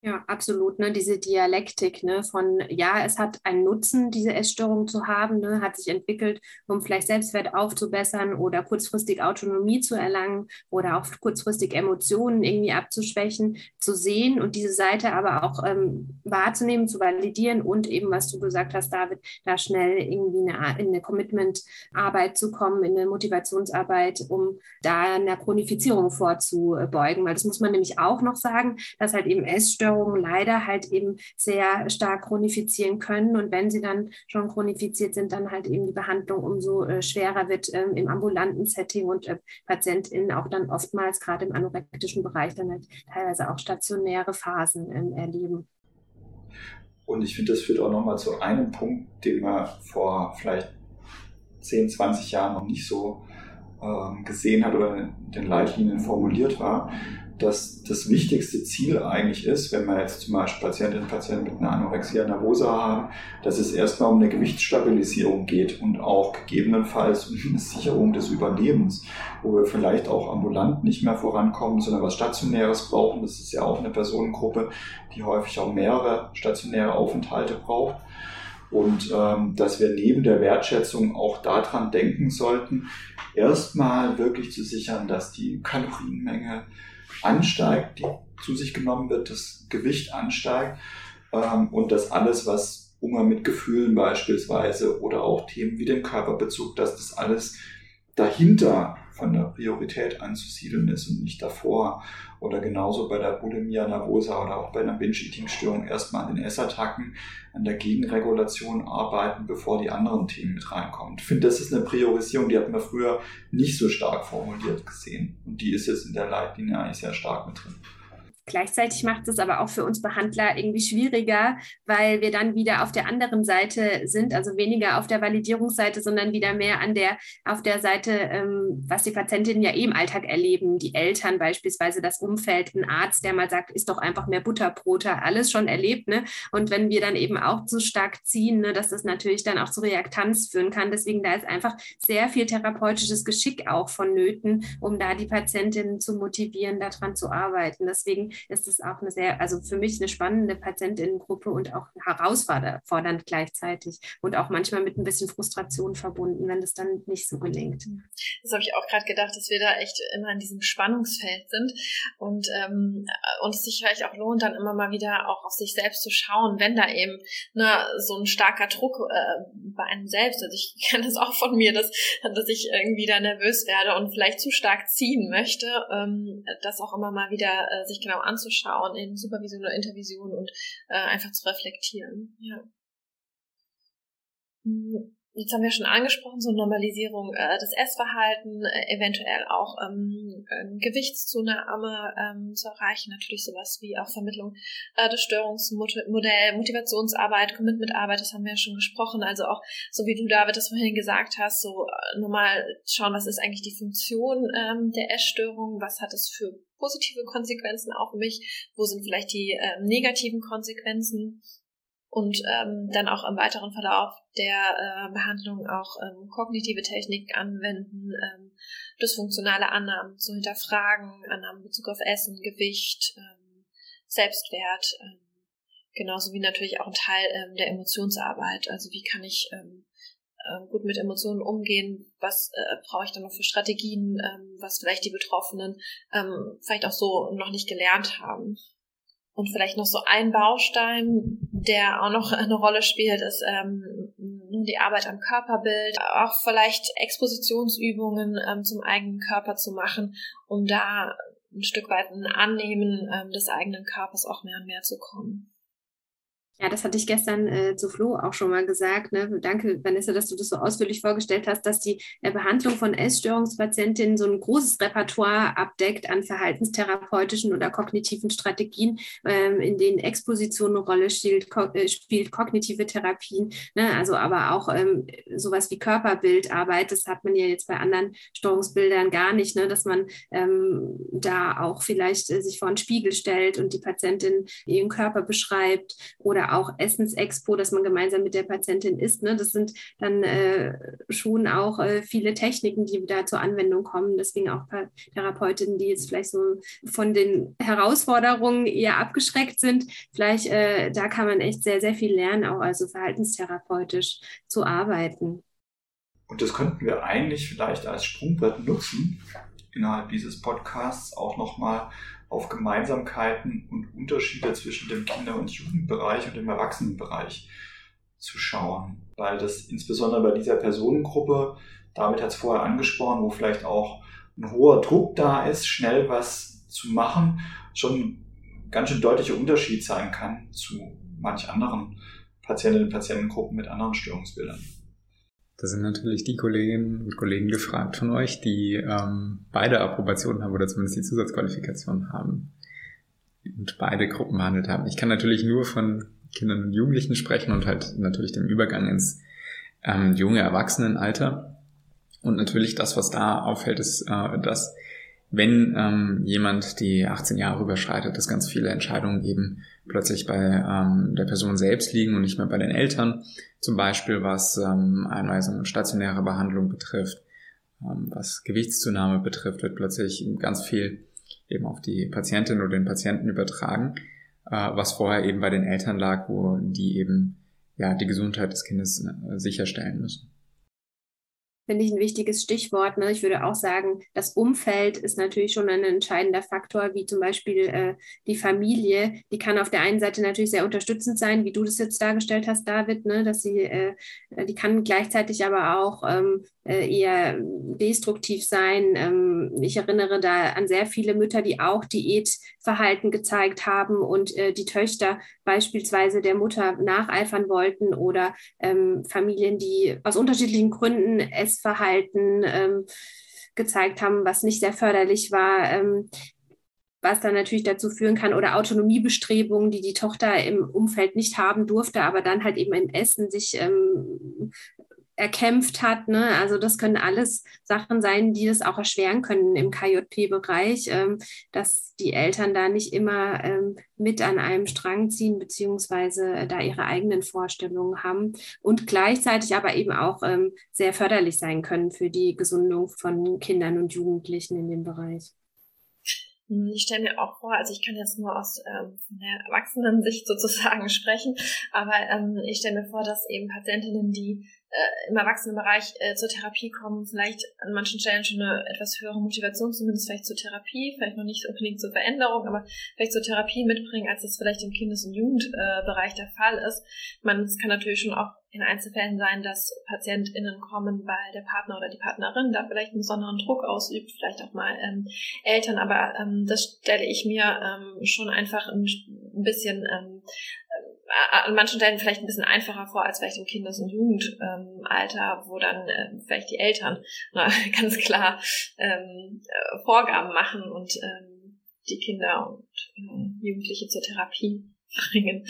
Ja, absolut. Ne? Diese Dialektik ne? von, ja, es hat einen Nutzen, diese Essstörung zu haben, ne? hat sich entwickelt, um vielleicht Selbstwert aufzubessern oder kurzfristig Autonomie zu erlangen oder auch kurzfristig Emotionen irgendwie abzuschwächen, zu sehen und diese Seite aber auch ähm, wahrzunehmen, zu validieren und eben, was du gesagt hast, David, da schnell irgendwie eine, in eine Commitment-Arbeit zu kommen, in eine Motivationsarbeit, um da einer Chronifizierung vorzubeugen. Weil das muss man nämlich auch noch sagen, dass halt eben Essstörungen Essstörungen leider halt eben sehr stark chronifizieren können. Und wenn sie dann schon chronifiziert sind, dann halt eben die Behandlung umso äh, schwerer wird ähm, im ambulanten Setting und äh, PatientInnen auch dann oftmals gerade im anorektischen Bereich dann halt teilweise auch stationäre Phasen ähm, erleben. Und ich finde, das führt auch nochmal zu einem Punkt, den man vor vielleicht 10, 20 Jahren noch nicht so ähm, gesehen hat oder in den Leitlinien formuliert war, dass das wichtigste Ziel eigentlich ist, wenn wir jetzt zum Beispiel Patientinnen und Patienten mit einer Anorexia nervosa haben, dass es erstmal um eine Gewichtsstabilisierung geht und auch gegebenenfalls um eine Sicherung des Überlebens, wo wir vielleicht auch ambulant nicht mehr vorankommen, sondern was Stationäres brauchen. Das ist ja auch eine Personengruppe, die häufig auch mehrere stationäre Aufenthalte braucht. Und ähm, dass wir neben der Wertschätzung auch daran denken sollten, erstmal wirklich zu sichern, dass die Kalorienmenge ansteigt, die zu sich genommen wird, das Gewicht ansteigt ähm, und dass alles, was Umgang mit Gefühlen beispielsweise oder auch Themen wie dem Körperbezug, dass das alles dahinter von der Priorität anzusiedeln ist und nicht davor. Oder genauso bei der Bulimia nervosa oder auch bei einer Binge-Eating-Störung erstmal an den Essattacken, an der Gegenregulation arbeiten, bevor die anderen Themen mit reinkommen. Ich finde, das ist eine Priorisierung, die hatten wir früher nicht so stark formuliert gesehen. Und die ist jetzt in der Leitlinie eigentlich sehr stark mit drin. Gleichzeitig macht es aber auch für uns Behandler irgendwie schwieriger, weil wir dann wieder auf der anderen Seite sind, also weniger auf der Validierungsseite, sondern wieder mehr an der, auf der Seite, ähm, was die Patientinnen ja eh im Alltag erleben. Die Eltern beispielsweise, das Umfeld, ein Arzt, der mal sagt, ist doch einfach mehr Butterbrote, alles schon erlebt. Ne? Und wenn wir dann eben auch zu stark ziehen, ne, dass das natürlich dann auch zu Reaktanz führen kann. Deswegen da ist einfach sehr viel therapeutisches Geschick auch vonnöten, um da die Patientinnen zu motivieren, daran zu arbeiten. Deswegen ist es auch eine sehr, also für mich eine spannende Patientinnengruppe und auch herausfordernd gleichzeitig und auch manchmal mit ein bisschen Frustration verbunden, wenn das dann nicht so gelingt. Das habe ich auch gerade gedacht, dass wir da echt immer in diesem Spannungsfeld sind und ähm, und es sich vielleicht auch lohnt, dann immer mal wieder auch auf sich selbst zu schauen, wenn da eben ne, so ein starker Druck äh, bei einem selbst, also ich kenne das auch von mir, dass, dass ich irgendwie da nervös werde und vielleicht zu stark ziehen möchte, ähm, das auch immer mal wieder äh, sich genau anzuschauen in Supervision oder Intervision und äh, einfach zu reflektieren. Ja. Hm, jetzt haben wir schon angesprochen, so Normalisierung äh, des Essverhalten, äh, eventuell auch ähm, ähm, Gewichtszunahme ähm, zu erreichen, natürlich sowas wie auch Vermittlung äh, des Störungsmodells, Motivationsarbeit, Commitmentarbeit, das haben wir ja schon gesprochen, also auch so wie du David das vorhin gesagt hast, so äh, nochmal schauen, was ist eigentlich die Funktion ähm, der Essstörung, was hat es für positive Konsequenzen auch für mich, wo sind vielleicht die ähm, negativen Konsequenzen und ähm, dann auch im weiteren Verlauf der äh, Behandlung auch ähm, kognitive Technik anwenden, ähm, dysfunktionale Annahmen zu hinterfragen, Annahmen in Bezug auf Essen, Gewicht, ähm, Selbstwert, ähm, genauso wie natürlich auch ein Teil ähm, der Emotionsarbeit. Also wie kann ich ähm, äh, gut mit Emotionen umgehen, was äh, brauche ich dann noch für Strategien, ähm, was vielleicht die Betroffenen ähm, vielleicht auch so noch nicht gelernt haben. Und vielleicht noch so ein Baustein, der auch noch eine Rolle spielt, ist ähm, die Arbeit am Körperbild, auch vielleicht Expositionsübungen ähm, zum eigenen Körper zu machen, um da ein Stück weit ein Annehmen ähm, des eigenen Körpers auch mehr und mehr zu kommen. Ja, das hatte ich gestern äh, zu Flo auch schon mal gesagt. Ne? Danke, Vanessa, dass du das so ausführlich vorgestellt hast, dass die äh, Behandlung von Essstörungspatientinnen so ein großes Repertoire abdeckt an verhaltenstherapeutischen oder kognitiven Strategien, ähm, in denen Exposition eine Rolle spielt, ko äh, spielt kognitive Therapien, ne? also aber auch ähm, sowas wie Körperbildarbeit. Das hat man ja jetzt bei anderen Störungsbildern gar nicht, ne? dass man ähm, da auch vielleicht äh, sich vor einen Spiegel stellt und die Patientin ihren Körper beschreibt oder auch Essensexpo, dass man gemeinsam mit der Patientin isst. Ne? Das sind dann äh, schon auch äh, viele Techniken, die da zur Anwendung kommen. Deswegen auch Therapeutinnen, die jetzt vielleicht so von den Herausforderungen eher abgeschreckt sind. Vielleicht, äh, da kann man echt sehr, sehr viel lernen, auch also verhaltenstherapeutisch zu arbeiten. Und das könnten wir eigentlich vielleicht als Sprungbrett nutzen, innerhalb dieses Podcasts auch nochmal auf Gemeinsamkeiten und Unterschiede zwischen dem Kinder- und Jugendbereich und dem Erwachsenenbereich zu schauen. Weil das insbesondere bei dieser Personengruppe, David hat es vorher angesprochen, wo vielleicht auch ein hoher Druck da ist, schnell was zu machen, schon ganz schön deutlicher Unterschied sein kann zu manch anderen Patientinnen und Patientengruppen mit anderen Störungsbildern. Da sind natürlich die Kolleginnen und Kollegen gefragt von euch, die ähm, beide Approbationen haben oder zumindest die Zusatzqualifikation haben und beide Gruppen behandelt haben. Ich kann natürlich nur von Kindern und Jugendlichen sprechen und halt natürlich dem Übergang ins ähm, junge Erwachsenenalter. Und natürlich das, was da auffällt, ist, äh, dass wenn ähm, jemand die 18 Jahre überschreitet, dass ganz viele Entscheidungen eben plötzlich bei ähm, der Person selbst liegen und nicht mehr bei den Eltern. Zum Beispiel was ähm, Einweisung und stationäre Behandlung betrifft, ähm, was Gewichtszunahme betrifft, wird plötzlich ganz viel eben auf die Patientin oder den Patienten übertragen, äh, was vorher eben bei den Eltern lag, wo die eben ja die Gesundheit des Kindes äh, sicherstellen müssen finde ich ein wichtiges Stichwort. Ne? Ich würde auch sagen, das Umfeld ist natürlich schon ein entscheidender Faktor, wie zum Beispiel äh, die Familie. Die kann auf der einen Seite natürlich sehr unterstützend sein, wie du das jetzt dargestellt hast, David, ne? dass sie, äh, die kann gleichzeitig aber auch ähm, äh, eher destruktiv sein. Ähm, ich erinnere da an sehr viele Mütter, die auch Diätverhalten gezeigt haben und äh, die Töchter beispielsweise der Mutter nacheifern wollten oder ähm, Familien, die aus unterschiedlichen Gründen es Essverhalten ähm, gezeigt haben, was nicht sehr förderlich war. Ähm, was dann natürlich dazu führen kann, oder Autonomiebestrebungen, die die Tochter im Umfeld nicht haben durfte, aber dann halt eben im Essen sich ähm, erkämpft hat. Ne? Also das können alles Sachen sein, die es auch erschweren können im KJP-Bereich, ähm, dass die Eltern da nicht immer ähm, mit an einem Strang ziehen, beziehungsweise äh, da ihre eigenen Vorstellungen haben und gleichzeitig aber eben auch ähm, sehr förderlich sein können für die Gesundung von Kindern und Jugendlichen in dem Bereich. Hm, ich stelle mir auch vor, also ich kann jetzt nur aus ähm, der Erwachsenensicht sozusagen sprechen, aber ähm, ich stelle mir vor, dass eben Patientinnen, die äh, im Erwachsenenbereich äh, zur Therapie kommen, vielleicht an manchen Stellen schon eine etwas höhere Motivation, zumindest vielleicht zur Therapie, vielleicht noch nicht unbedingt zur Veränderung, aber vielleicht zur Therapie mitbringen, als das vielleicht im Kindes- und Jugendbereich der Fall ist. Man, es kann natürlich schon auch in Einzelfällen sein, dass PatientInnen kommen, weil der Partner oder die Partnerin da vielleicht einen besonderen Druck ausübt, vielleicht auch mal ähm, Eltern, aber ähm, das stelle ich mir ähm, schon einfach ein, ein bisschen ähm, an manchen Stellen vielleicht ein bisschen einfacher vor als vielleicht im Kindes- und Jugendalter, wo dann äh, vielleicht die Eltern na, ganz klar ähm, äh, Vorgaben machen und ähm, die Kinder und äh, Jugendliche zur Therapie bringen.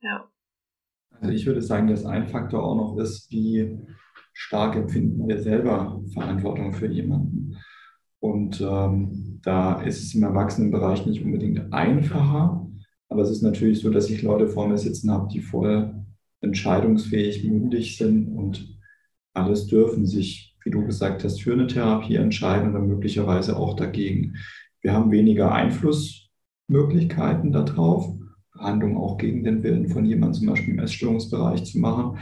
Ja. Also ich würde sagen, dass ein Faktor auch noch ist, wie stark empfinden wir selber Verantwortung für jemanden. Und ähm, da ist es im Erwachsenenbereich nicht unbedingt einfacher, aber es ist natürlich so, dass ich Leute vor mir sitzen habe, die voll entscheidungsfähig, mündig sind und alles dürfen sich, wie du gesagt hast, für eine Therapie entscheiden oder möglicherweise auch dagegen. Wir haben weniger Einflussmöglichkeiten darauf, Behandlung auch gegen den Willen von jemandem zum Beispiel im Essstörungsbereich zu machen.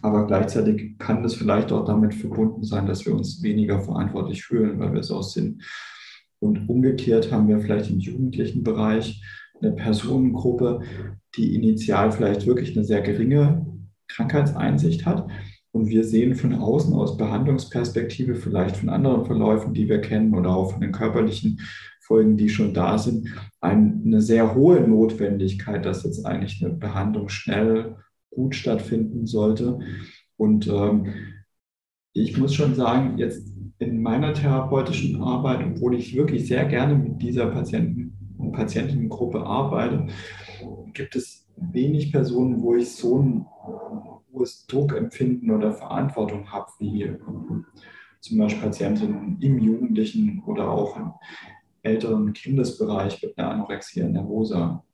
Aber gleichzeitig kann das vielleicht auch damit verbunden sein, dass wir uns weniger verantwortlich fühlen, weil wir es auch sind. Und umgekehrt haben wir vielleicht im jugendlichen Bereich eine Personengruppe, die initial vielleicht wirklich eine sehr geringe Krankheitseinsicht hat. Und wir sehen von außen aus Behandlungsperspektive, vielleicht von anderen Verläufen, die wir kennen oder auch von den körperlichen Folgen, die schon da sind, eine sehr hohe Notwendigkeit, dass jetzt eigentlich eine Behandlung schnell gut stattfinden sollte. Und ähm, ich muss schon sagen, jetzt in meiner therapeutischen Arbeit, obwohl ich wirklich sehr gerne mit dieser Patienten Patientengruppe arbeite, gibt es wenig Personen, wo ich so ein hohes Druckempfinden oder Verantwortung habe, wie zum Beispiel Patientinnen im Jugendlichen oder auch im älteren Kindesbereich mit einer Anorexia nervosa.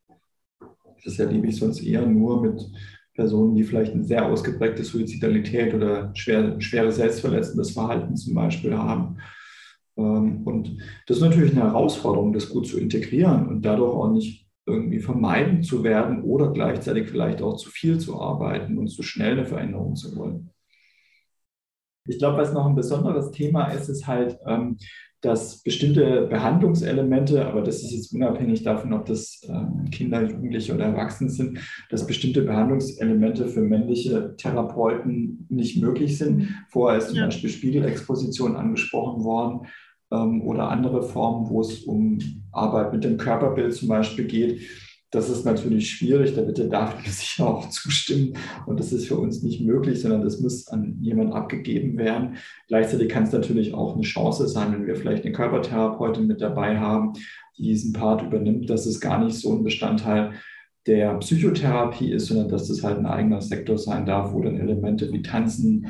Das erlebe ich sonst eher nur mit Personen, die vielleicht eine sehr ausgeprägte Suizidalität oder schwer, schweres selbstverletzendes Verhalten zum Beispiel haben. Ähm, und das ist natürlich eine Herausforderung, das gut zu integrieren und dadurch auch nicht irgendwie vermeiden zu werden oder gleichzeitig vielleicht auch zu viel zu arbeiten und zu schnell eine Veränderung zu wollen. Ich glaube, was noch ein besonderes Thema ist, ist halt, ähm, dass bestimmte Behandlungselemente, aber das ist jetzt unabhängig davon, ob das ähm, Kinder, Jugendliche oder Erwachsene sind, dass bestimmte Behandlungselemente für männliche Therapeuten nicht möglich sind. Vorher ist zum ja. Beispiel Spiegelexposition angesprochen worden oder andere Formen, wo es um Arbeit mit dem Körperbild zum Beispiel geht. Das ist natürlich schwierig, da wird der David sicher auch zustimmen. Und das ist für uns nicht möglich, sondern das muss an jemand abgegeben werden. Gleichzeitig kann es natürlich auch eine Chance sein, wenn wir vielleicht eine Körpertherapeutin mit dabei haben, die diesen Part übernimmt, dass es gar nicht so ein Bestandteil der Psychotherapie ist, sondern dass das halt ein eigener Sektor sein darf, wo dann Elemente wie Tanzen,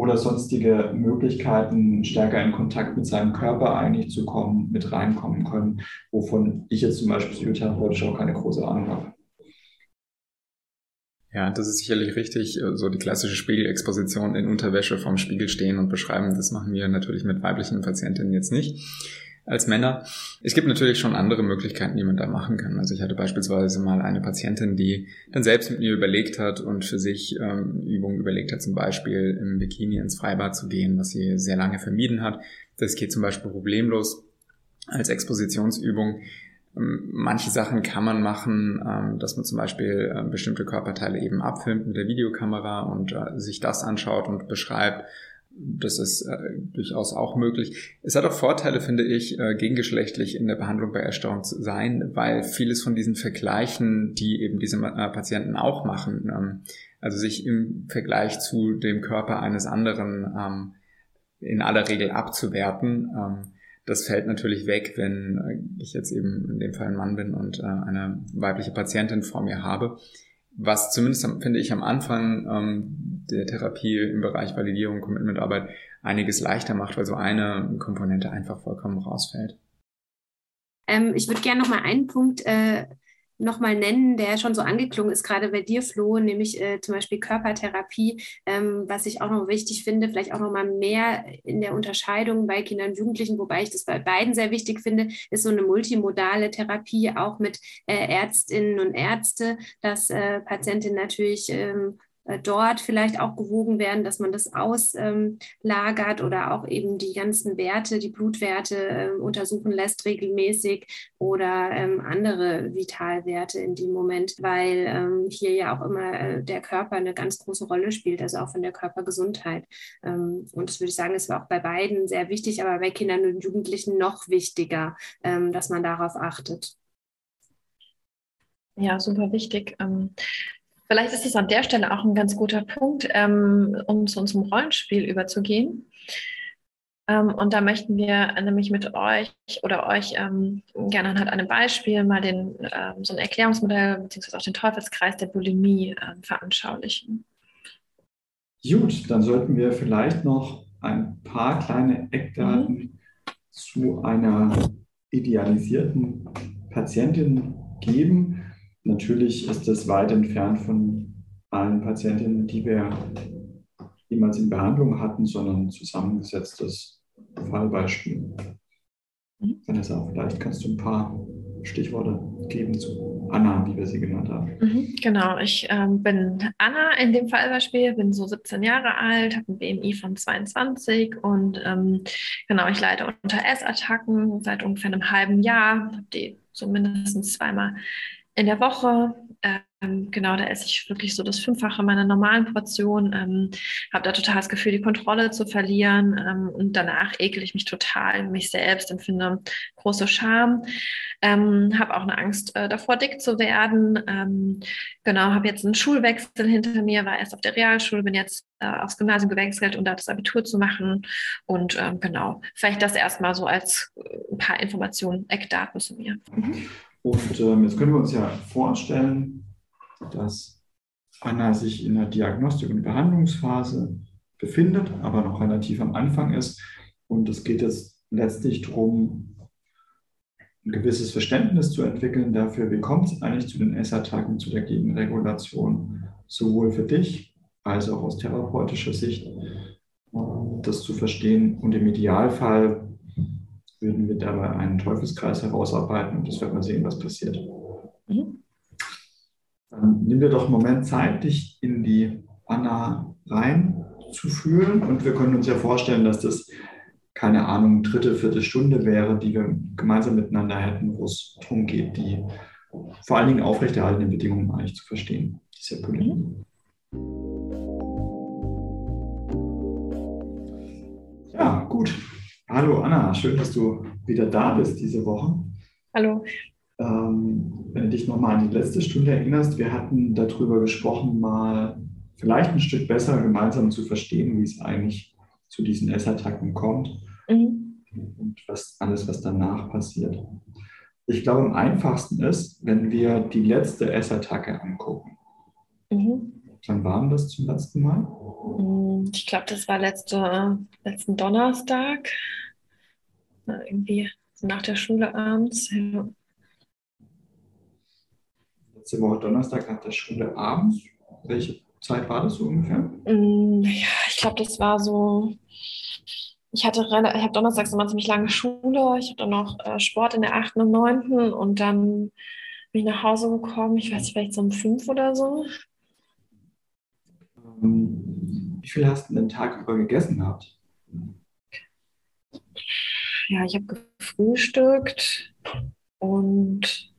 oder sonstige Möglichkeiten, stärker in Kontakt mit seinem Körper eigentlich zu kommen, mit reinkommen können, wovon ich jetzt zum Beispiel psychotherapeutisch auch keine große Ahnung habe. Ja, das ist sicherlich richtig. So die klassische Spiegelexposition in Unterwäsche vorm Spiegel stehen und beschreiben, das machen wir natürlich mit weiblichen Patientinnen jetzt nicht als Männer. Es gibt natürlich schon andere Möglichkeiten, die man da machen kann. Also ich hatte beispielsweise mal eine Patientin, die dann selbst mit mir überlegt hat und für sich ähm, Übungen überlegt hat, zum Beispiel im Bikini ins Freibad zu gehen, was sie sehr lange vermieden hat. Das geht zum Beispiel problemlos als Expositionsübung. Ähm, manche Sachen kann man machen, ähm, dass man zum Beispiel äh, bestimmte Körperteile eben abfilmt mit der Videokamera und äh, sich das anschaut und beschreibt das ist äh, durchaus auch möglich. Es hat auch Vorteile, finde ich, äh, gegengeschlechtlich in der Behandlung bei Erstauung zu sein, weil vieles von diesen Vergleichen, die eben diese äh, Patienten auch machen, ähm, also sich im Vergleich zu dem Körper eines anderen ähm, in aller Regel abzuwerten, ähm, das fällt natürlich weg, wenn äh, ich jetzt eben in dem Fall ein Mann bin und äh, eine weibliche Patientin vor mir habe was zumindest finde ich am Anfang ähm, der Therapie im Bereich Validierung, Commitmentarbeit einiges leichter macht, weil so eine Komponente einfach vollkommen rausfällt. Ähm, ich würde gerne noch mal einen Punkt äh, nochmal nennen, der schon so angeklungen ist, gerade bei dir, Flo, nämlich äh, zum Beispiel Körpertherapie, ähm, was ich auch noch wichtig finde, vielleicht auch nochmal mehr in der Unterscheidung bei Kindern und Jugendlichen, wobei ich das bei beiden sehr wichtig finde, ist so eine multimodale Therapie, auch mit äh, Ärztinnen und Ärzte, dass äh, Patientinnen natürlich ähm, äh, dort vielleicht auch gewogen werden, dass man das auslagert ähm, oder auch eben die ganzen Werte, die Blutwerte äh, untersuchen lässt regelmäßig oder ähm, andere Vitalwerte in dem Moment, weil ähm, hier ja auch immer äh, der Körper eine ganz große Rolle spielt, also auch von der Körpergesundheit. Ähm, und das würde ich sagen, ist auch bei beiden sehr wichtig, aber bei Kindern und Jugendlichen noch wichtiger, ähm, dass man darauf achtet. Ja, super wichtig. Ähm, vielleicht ist es an der Stelle auch ein ganz guter Punkt, ähm, um zu unserem Rollenspiel überzugehen. Ähm, und da möchten wir nämlich mit euch oder euch gerne anhand einem Beispiel mal den, so ein Erklärungsmodell bzw. auch den Teufelskreis der Bulimie veranschaulichen. Gut, dann sollten wir vielleicht noch ein paar kleine Eckdaten mhm. zu einer idealisierten Patientin geben. Natürlich ist es weit entfernt von allen Patientinnen, die wir jemals in Behandlung hatten, sondern zusammengesetztes Fallbeispiel. Mhm. Vanessa, vielleicht kannst du ein paar Stichworte geben zu Anna, wie wir sie genannt haben. Mhm, genau, ich ähm, bin Anna in dem Fallbeispiel, bin so 17 Jahre alt, habe ein BMI von 22 und ähm, genau, ich leide unter Essattacken seit ungefähr einem halben Jahr, habe die so mindestens zweimal in der Woche. Ähm, genau, da esse ich wirklich so das Fünffache meiner normalen Portion, ähm, habe da total das Gefühl, die Kontrolle zu verlieren ähm, und danach ekel ich mich total, mich selbst, empfinde große Scham, ähm, habe auch eine Angst äh, davor, dick zu werden. Ähm, genau, habe jetzt einen Schulwechsel hinter mir, war erst auf der Realschule, bin jetzt äh, aufs Gymnasium gewechselt, um da das Abitur zu machen und ähm, genau, vielleicht das erstmal so als äh, ein paar Informationen, Eckdaten zu mir. Mhm. Und ähm, jetzt können wir uns ja vorstellen, dass Anna sich in der Diagnostik- und Behandlungsphase befindet, aber noch relativ am Anfang ist. Und es geht jetzt letztlich darum, ein gewisses Verständnis zu entwickeln dafür, wie kommt es eigentlich zu den Essattacken, zu der Gegenregulation, sowohl für dich als auch aus therapeutischer Sicht, das zu verstehen und im Idealfall würden wir dabei einen Teufelskreis herausarbeiten und das werden wir sehen, was passiert. Mhm. Dann nimm dir doch einen Moment Zeit, dich in die Anna reinzufühlen und wir können uns ja vorstellen, dass das keine Ahnung, dritte, vierte Stunde wäre, die wir gemeinsam miteinander hätten, wo es darum geht, die vor allen Dingen aufrechterhaltenden Bedingungen eigentlich zu verstehen, dieser Polygamie. Ja, gut. Hallo Anna, schön, dass du wieder da bist diese Woche. Hallo. Ähm, wenn du dich nochmal an die letzte Stunde erinnerst, wir hatten darüber gesprochen, mal vielleicht ein Stück besser gemeinsam zu verstehen, wie es eigentlich zu diesen Essattacken kommt mhm. und was, alles, was danach passiert. Ich glaube, am einfachsten ist, wenn wir die letzte Essattacke angucken. Mhm. Wann war das zum letzten Mal? Mm, ich glaube, das war letzte, letzten Donnerstag. Irgendwie nach der Schule abends. Ja. Letzte Woche Donnerstag nach der Schule abends. Welche Zeit war das so ungefähr? Mm, ja, ich glaube, das war so. Ich hatte ich habe donnerstags immer ziemlich lange Schule. Ich hatte noch äh, Sport in der 8. und 9. und dann bin ich nach Hause gekommen. Ich weiß nicht, vielleicht so um 5 oder so. Ähm, wie viel hast du den Tag über gegessen gehabt? Ja, ich habe gefrühstückt und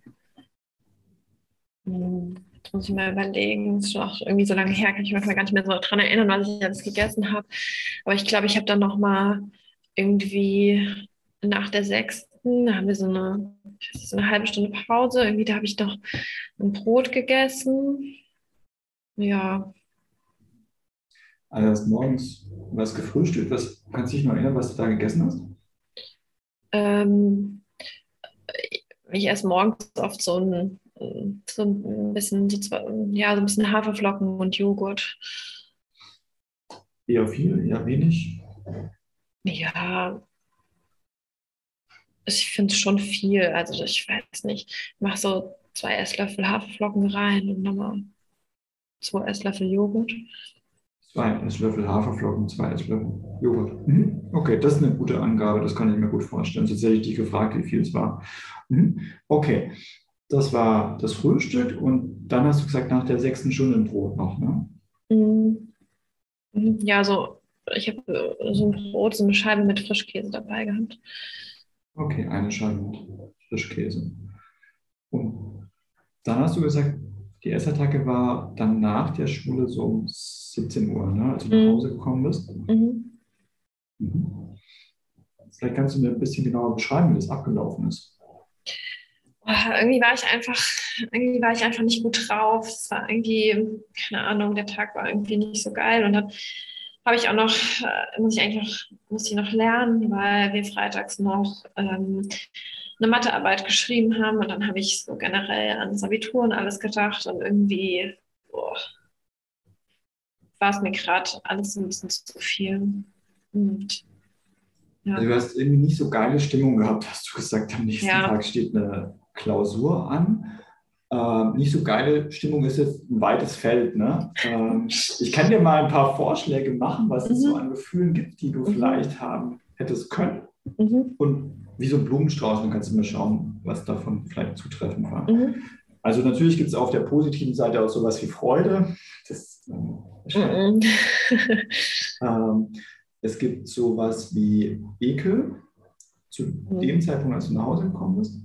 hm, jetzt muss ich mal überlegen, es ist schon auch irgendwie so lange her, kann ich mich gar nicht mehr so daran erinnern, was ich alles gegessen habe. Aber ich glaube, ich habe dann noch mal irgendwie nach der sechsten, da haben wir so eine, so eine halbe Stunde Pause, irgendwie da habe ich noch ein Brot gegessen. Ja, also hast morgens was gefrühstückt. Was, kannst du dich noch erinnern, was du da gegessen hast? Ähm, ich esse morgens oft so ein, so ein bisschen, so zwei, ja, so ein bisschen Haferflocken und Joghurt. Eher viel, eher wenig? Ja, ich finde es schon viel. Also ich weiß nicht, ich mache so zwei Esslöffel Haferflocken rein und nochmal zwei Esslöffel Joghurt. Zwei Esslöffel Haferflocken, zwei Esslöffel Joghurt. Mhm. Okay, das ist eine gute Angabe, das kann ich mir gut vorstellen. Sonst hätte ich dich gefragt, wie viel es war. Mhm. Okay, das war das Frühstück und dann hast du gesagt, nach der sechsten Stunde ein Brot noch, ne? Mhm. Ja, so, ich habe so ein Brot, so eine Scheibe mit Frischkäse dabei gehabt. Okay, eine Scheibe mit Frischkäse. Und dann hast du gesagt, die Essattacke war dann nach der Schule so um 17 Uhr, ne, als du nach Mhm. Hause gekommen bist. Mhm. Mhm. Vielleicht kannst du mir ein bisschen genauer beschreiben, wie das abgelaufen ist. Boah, irgendwie war ich einfach, irgendwie war ich einfach nicht gut drauf. Es war irgendwie, keine Ahnung, der Tag war irgendwie nicht so geil. Und dann habe ich auch noch, äh, muss ich eigentlich noch, muss ich noch lernen, weil wir freitags noch ähm, eine Mathearbeit geschrieben haben. Und dann habe ich so generell an das Abitur und alles gedacht. Und irgendwie, boah, war es mir gerade alles ein bisschen zu viel. Und ja. Also du hast irgendwie nicht so geile Stimmung gehabt, hast du gesagt, am nächsten Ja. Tag steht eine Klausur an. Ähm, nicht so geile Stimmung ist jetzt ein weites Feld. Ne? Ähm, ich kann dir mal ein paar Vorschläge machen, was es Mhm. so an Gefühlen gibt, die du Mhm. vielleicht haben hättest können. Mhm. Und wie so ein Blumenstrauß, dann kannst du mir schauen, was davon vielleicht zutreffend war. Mhm. Also natürlich gibt es auf der positiven Seite auch sowas wie Freude. Das, ähm, Mhm. ähm, es gibt sowas wie Ekel zu dem Zeitpunkt, als du nach Hause gekommen bist.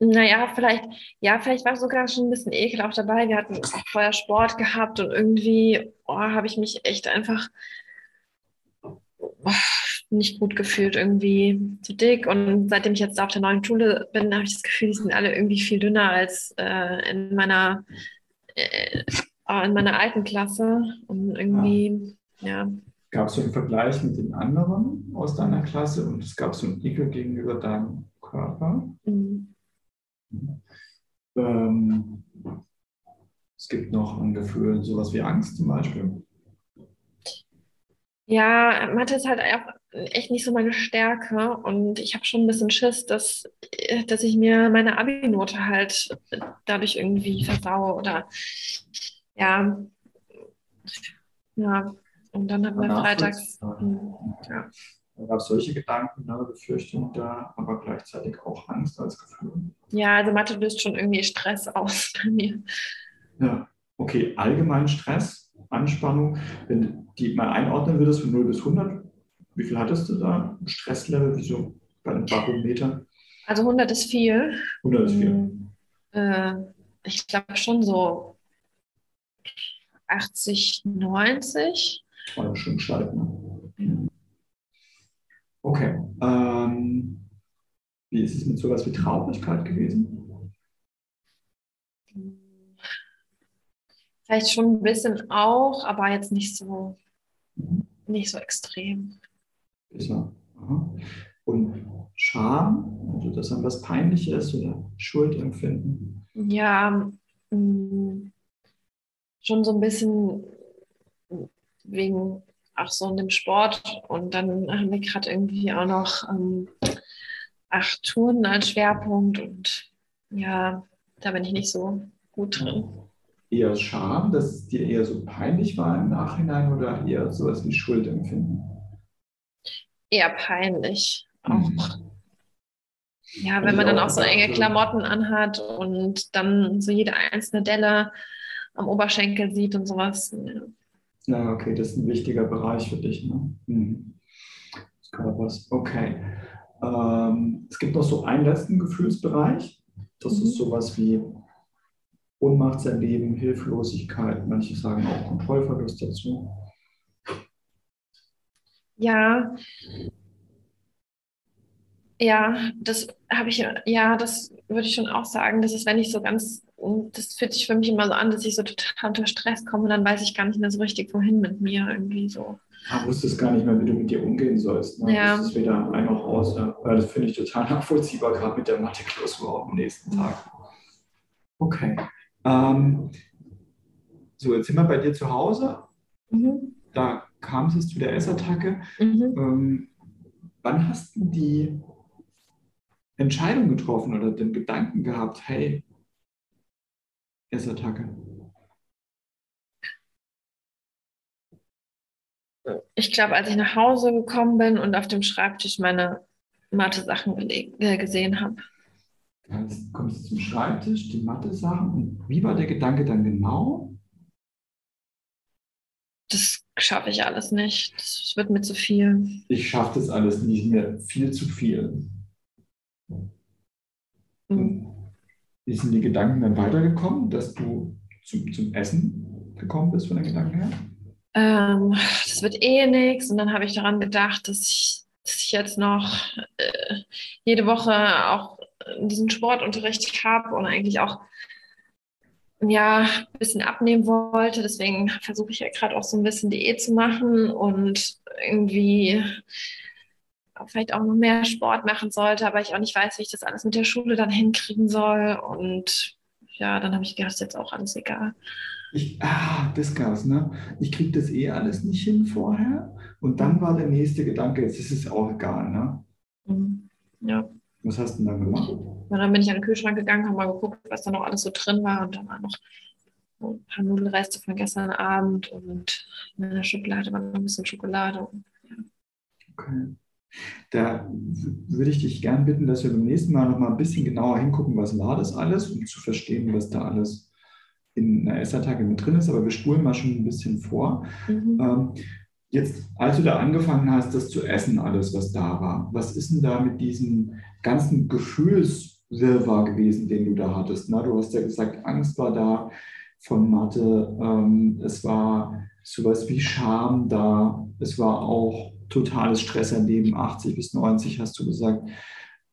Naja, vielleicht, ja, vielleicht war sogar schon ein bisschen Ekel auch dabei. Wir hatten auch vorher Sport gehabt und irgendwie oh, habe ich mich echt einfach nicht gut gefühlt, irgendwie zu dick. Und seitdem ich jetzt auf der neuen Schule bin, habe ich das Gefühl, die sind alle irgendwie viel dünner als äh, in meiner, äh, äh, in meiner alten Klasse. Und irgendwie, ja. Gab es so einen Vergleich mit den anderen aus deiner Klasse und es gab so einen Ekel gegenüber deinem Körper. mm. Ähm, es gibt noch ein Gefühl, sowas wie Angst zum Beispiel. Ja, Mathe ist halt auch echt nicht so meine Stärke und ich habe schon ein bisschen Schiss, dass, dass ich mir meine Abi-Note halt dadurch irgendwie versaue oder ja, ja. Und dann haben wir freitags, hm, ja. Da gab es solche Gedanken, ne, Befürchtung da, aber gleichzeitig auch Angst als Gefühl. Ja, also Mathe löst schon irgendwie Stress aus bei mir. Ja, okay, allgemein Stress, Anspannung, wenn du die mal einordnen würdest von 0 bis 100, wie viel hattest du da? Stresslevel, wie so bei einem Barometer? Also 100 ist viel. 100 ist viel. Hm, äh, ich glaube schon so 80, 90. War schon gescheit, ne? Okay. Ähm, wie ist es mit sowas wie Traurigkeit gewesen? Vielleicht schon ein bisschen auch, aber jetzt nicht so, nicht so extrem. Ist ja. Aha. Und Scham, also dass einem was peinlich ist oder Schuldempfinden. Ja, mh, schon so ein bisschen wegen auch so in dem Sport. Und dann haben wir gerade irgendwie auch noch ähm, acht Touren als Schwerpunkt. Und ja, da bin ich nicht so gut drin. Eher Scham, dass es dir eher so peinlich war im Nachhinein oder eher sowas wie Schuldempfinden? Eher peinlich auch. Mhm. Ja, wenn man dann auch so enge. Klamotten anhat und dann so jede einzelne Delle am Oberschenkel sieht und sowas. Ja. Ja, okay, das ist ein wichtiger Bereich für dich. Ne? Mhm. Des Körpers. Okay. Ähm, es gibt noch so einen letzten Gefühlsbereich. Das Mhm. ist sowas wie Ohnmachtserleben, Hilflosigkeit. Manche sagen auch Kontrollverlust dazu. Ja. Ja, das habe ich, ja, das würde ich schon auch sagen. Das ist, wenn ich so ganz, das fühlt sich für mich immer so an, dass ich so total unter Stress komme und dann weiß ich gar nicht mehr so richtig, wohin mit mir irgendwie so. Du wusstest gar nicht mehr, wie du mit dir umgehen sollst. Ne? Ja. Das ist weder ein noch aus. Ja. Ja, das finde ich total nachvollziehbar, gerade mit der Mathe-Klausur am nächsten Tag. Okay. Ähm, so, jetzt sind wir bei dir zu Hause. Mhm. Da kam es zu der Essattacke. Mhm. Ähm, wann hast du die Entscheidung getroffen oder den Gedanken gehabt, hey, Essattacke? Ich glaube, als ich nach Hause gekommen bin und auf dem Schreibtisch meine Mathe-Sachen äh, gesehen habe. Jetzt kommst du zum Schreibtisch, die Mathe-Sachen. Und wie war der Gedanke dann genau? das schaffe ich alles nicht. Das wird mir zu viel. Ich schaffe das alles nicht mehr. Viel zu viel. Mhm. Wie sind die Gedanken dann weitergekommen, dass du zum, zum Essen gekommen bist von den Gedanken her? Ähm, das wird eh nichts. Und dann habe ich daran gedacht, dass ich, dass ich jetzt noch äh, jede Woche auch diesen Sportunterricht habe und eigentlich auch ja, ein bisschen abnehmen wollte. Deswegen versuche ich ja gerade auch so ein bisschen Diät zu machen und irgendwie vielleicht auch noch mehr Sport machen sollte, aber ich auch nicht weiß, wie ich das alles mit der Schule dann hinkriegen soll. Und ja, dann habe ich gedacht, ist jetzt auch alles egal. Ich, ah, das gab's, ne? Ich kriege das eh alles nicht hin vorher. Und dann war der nächste Gedanke, jetzt ist es auch egal, ne? Mhm. Ja. Was hast du denn dann gemacht? Und dann bin ich an den Kühlschrank gegangen, habe mal geguckt, was da noch alles so drin war. Und dann war noch ein paar Nudelreste von gestern Abend und in der Schokolade war noch ein bisschen Schokolade. Okay. Da würde ich dich gern bitten, dass wir beim nächsten Mal noch mal ein bisschen genauer hingucken, was war das alles, um zu verstehen, was da alles in einer Essattacke mit drin ist. Aber wir spulen mal schon ein bisschen vor. Mhm. Ähm, Jetzt, als du da angefangen hast, das zu essen, alles, was da war, was ist denn da mit diesem ganzen Gefühlswirrwarr gewesen, den du da hattest? Na, du hast ja gesagt, Angst war da von Mathe, ähm, es war sowas wie Scham da, es war auch totales Stresserleben, 80 bis 90 hast du gesagt.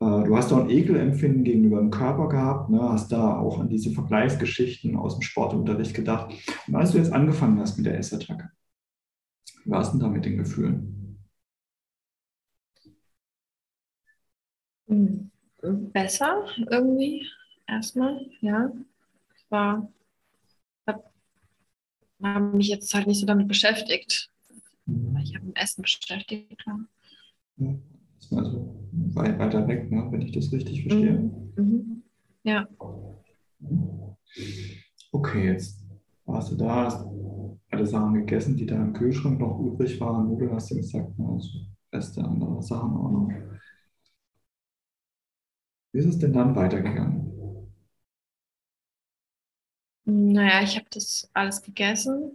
Äh, du hast auch ein Ekelempfinden gegenüber dem Körper gehabt, ne? hast da auch an diese Vergleichsgeschichten aus dem Sportunterricht gedacht. Und als du jetzt angefangen hast mit der Essattacke, wie war es denn da mit den Gefühlen? Besser irgendwie, erstmal, ja. Ich war, habe mich jetzt halt nicht so damit beschäftigt. Ich habe mit Essen beschäftigt. Ja, das war also weit, weiter weg, ne? wenn ich das richtig verstehe. Mhm. Mhm. Ja. Okay, jetzt warst du da, hast alle Sachen gegessen, die da im Kühlschrank noch übrig waren. Nudeln hast du gesagt, ne? also Reste andere Sachen auch noch. Wie ist es denn dann weitergegangen? Naja, ich habe das alles gegessen.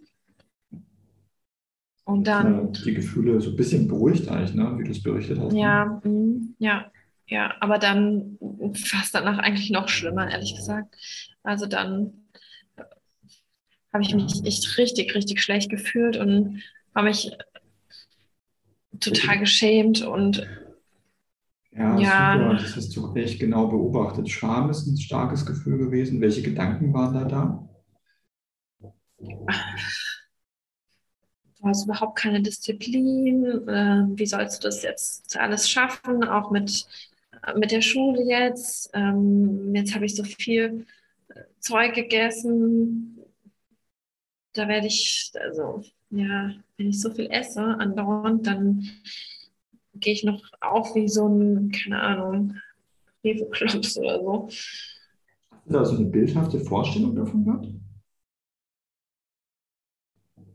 Und dann. Ja, die Gefühle so ein bisschen beruhigt eigentlich, ne? wie du es berichtet hast. Ja, ne? mm, ja, ja, aber dann fast danach eigentlich noch schlimmer, ehrlich gesagt. Also dann habe ich mich echt richtig, richtig schlecht gefühlt und habe mich total geschämt und Ja, Ja. super. Das hast du echt genau beobachtet. Scham ist ein starkes Gefühl gewesen. Welche Gedanken waren da da? du hast überhaupt keine Disziplin. Äh, wie sollst du das jetzt alles schaffen, auch mit, mit der Schule jetzt? Ähm, jetzt habe ich so viel äh, Zeug gegessen. Da werde ich, also ja, wenn ich so viel esse andauernd, dann gehe ich noch auf wie so ein, keine Ahnung, Hefeklops oder so. Hast du da so eine bildhafte Vorstellung davon gehabt?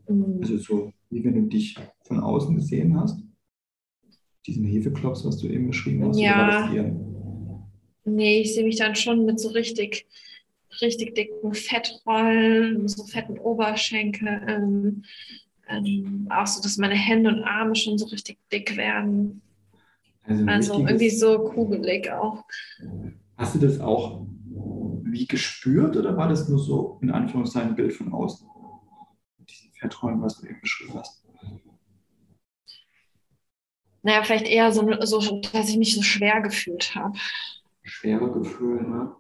Mm. Also so, wie wenn du dich von außen gesehen hast? Diesen Hefeklops, was du eben beschrieben hast? Ja. Nee, ich sehe mich dann schon mit so richtig, richtig dicken Fettrollen, so fetten Oberschenkeln. Ähm, auch so, dass meine Hände und Arme schon so richtig dick werden. Also, Also irgendwie so kugelig auch. Hast du das auch wie gespürt oder war das nur so in Anführungszeichen ein Bild von außen? Mit diesen Fettrollen, was du eben beschrieben hast. Naja, vielleicht eher so, so, dass ich mich so schwer gefühlt habe. Schwere Gefühle, ne?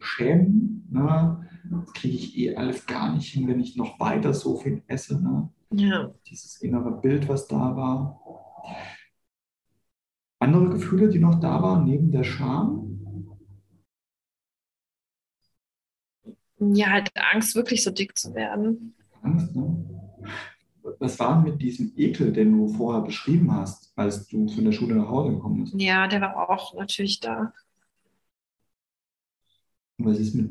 Schämen, ne? Das kriege ich eh alles gar nicht hin, wenn ich noch weiter so viel esse, ne? Ja. Dieses innere Bild, was da war. Andere Gefühle, die noch da waren, neben der Scham? Ja, halt Angst, wirklich so dick zu werden. Angst, ne? Was war mit diesem Ekel, den du vorher beschrieben hast, als du von der Schule nach Hause gekommen bist? Ja, der war auch natürlich da. Was ist mit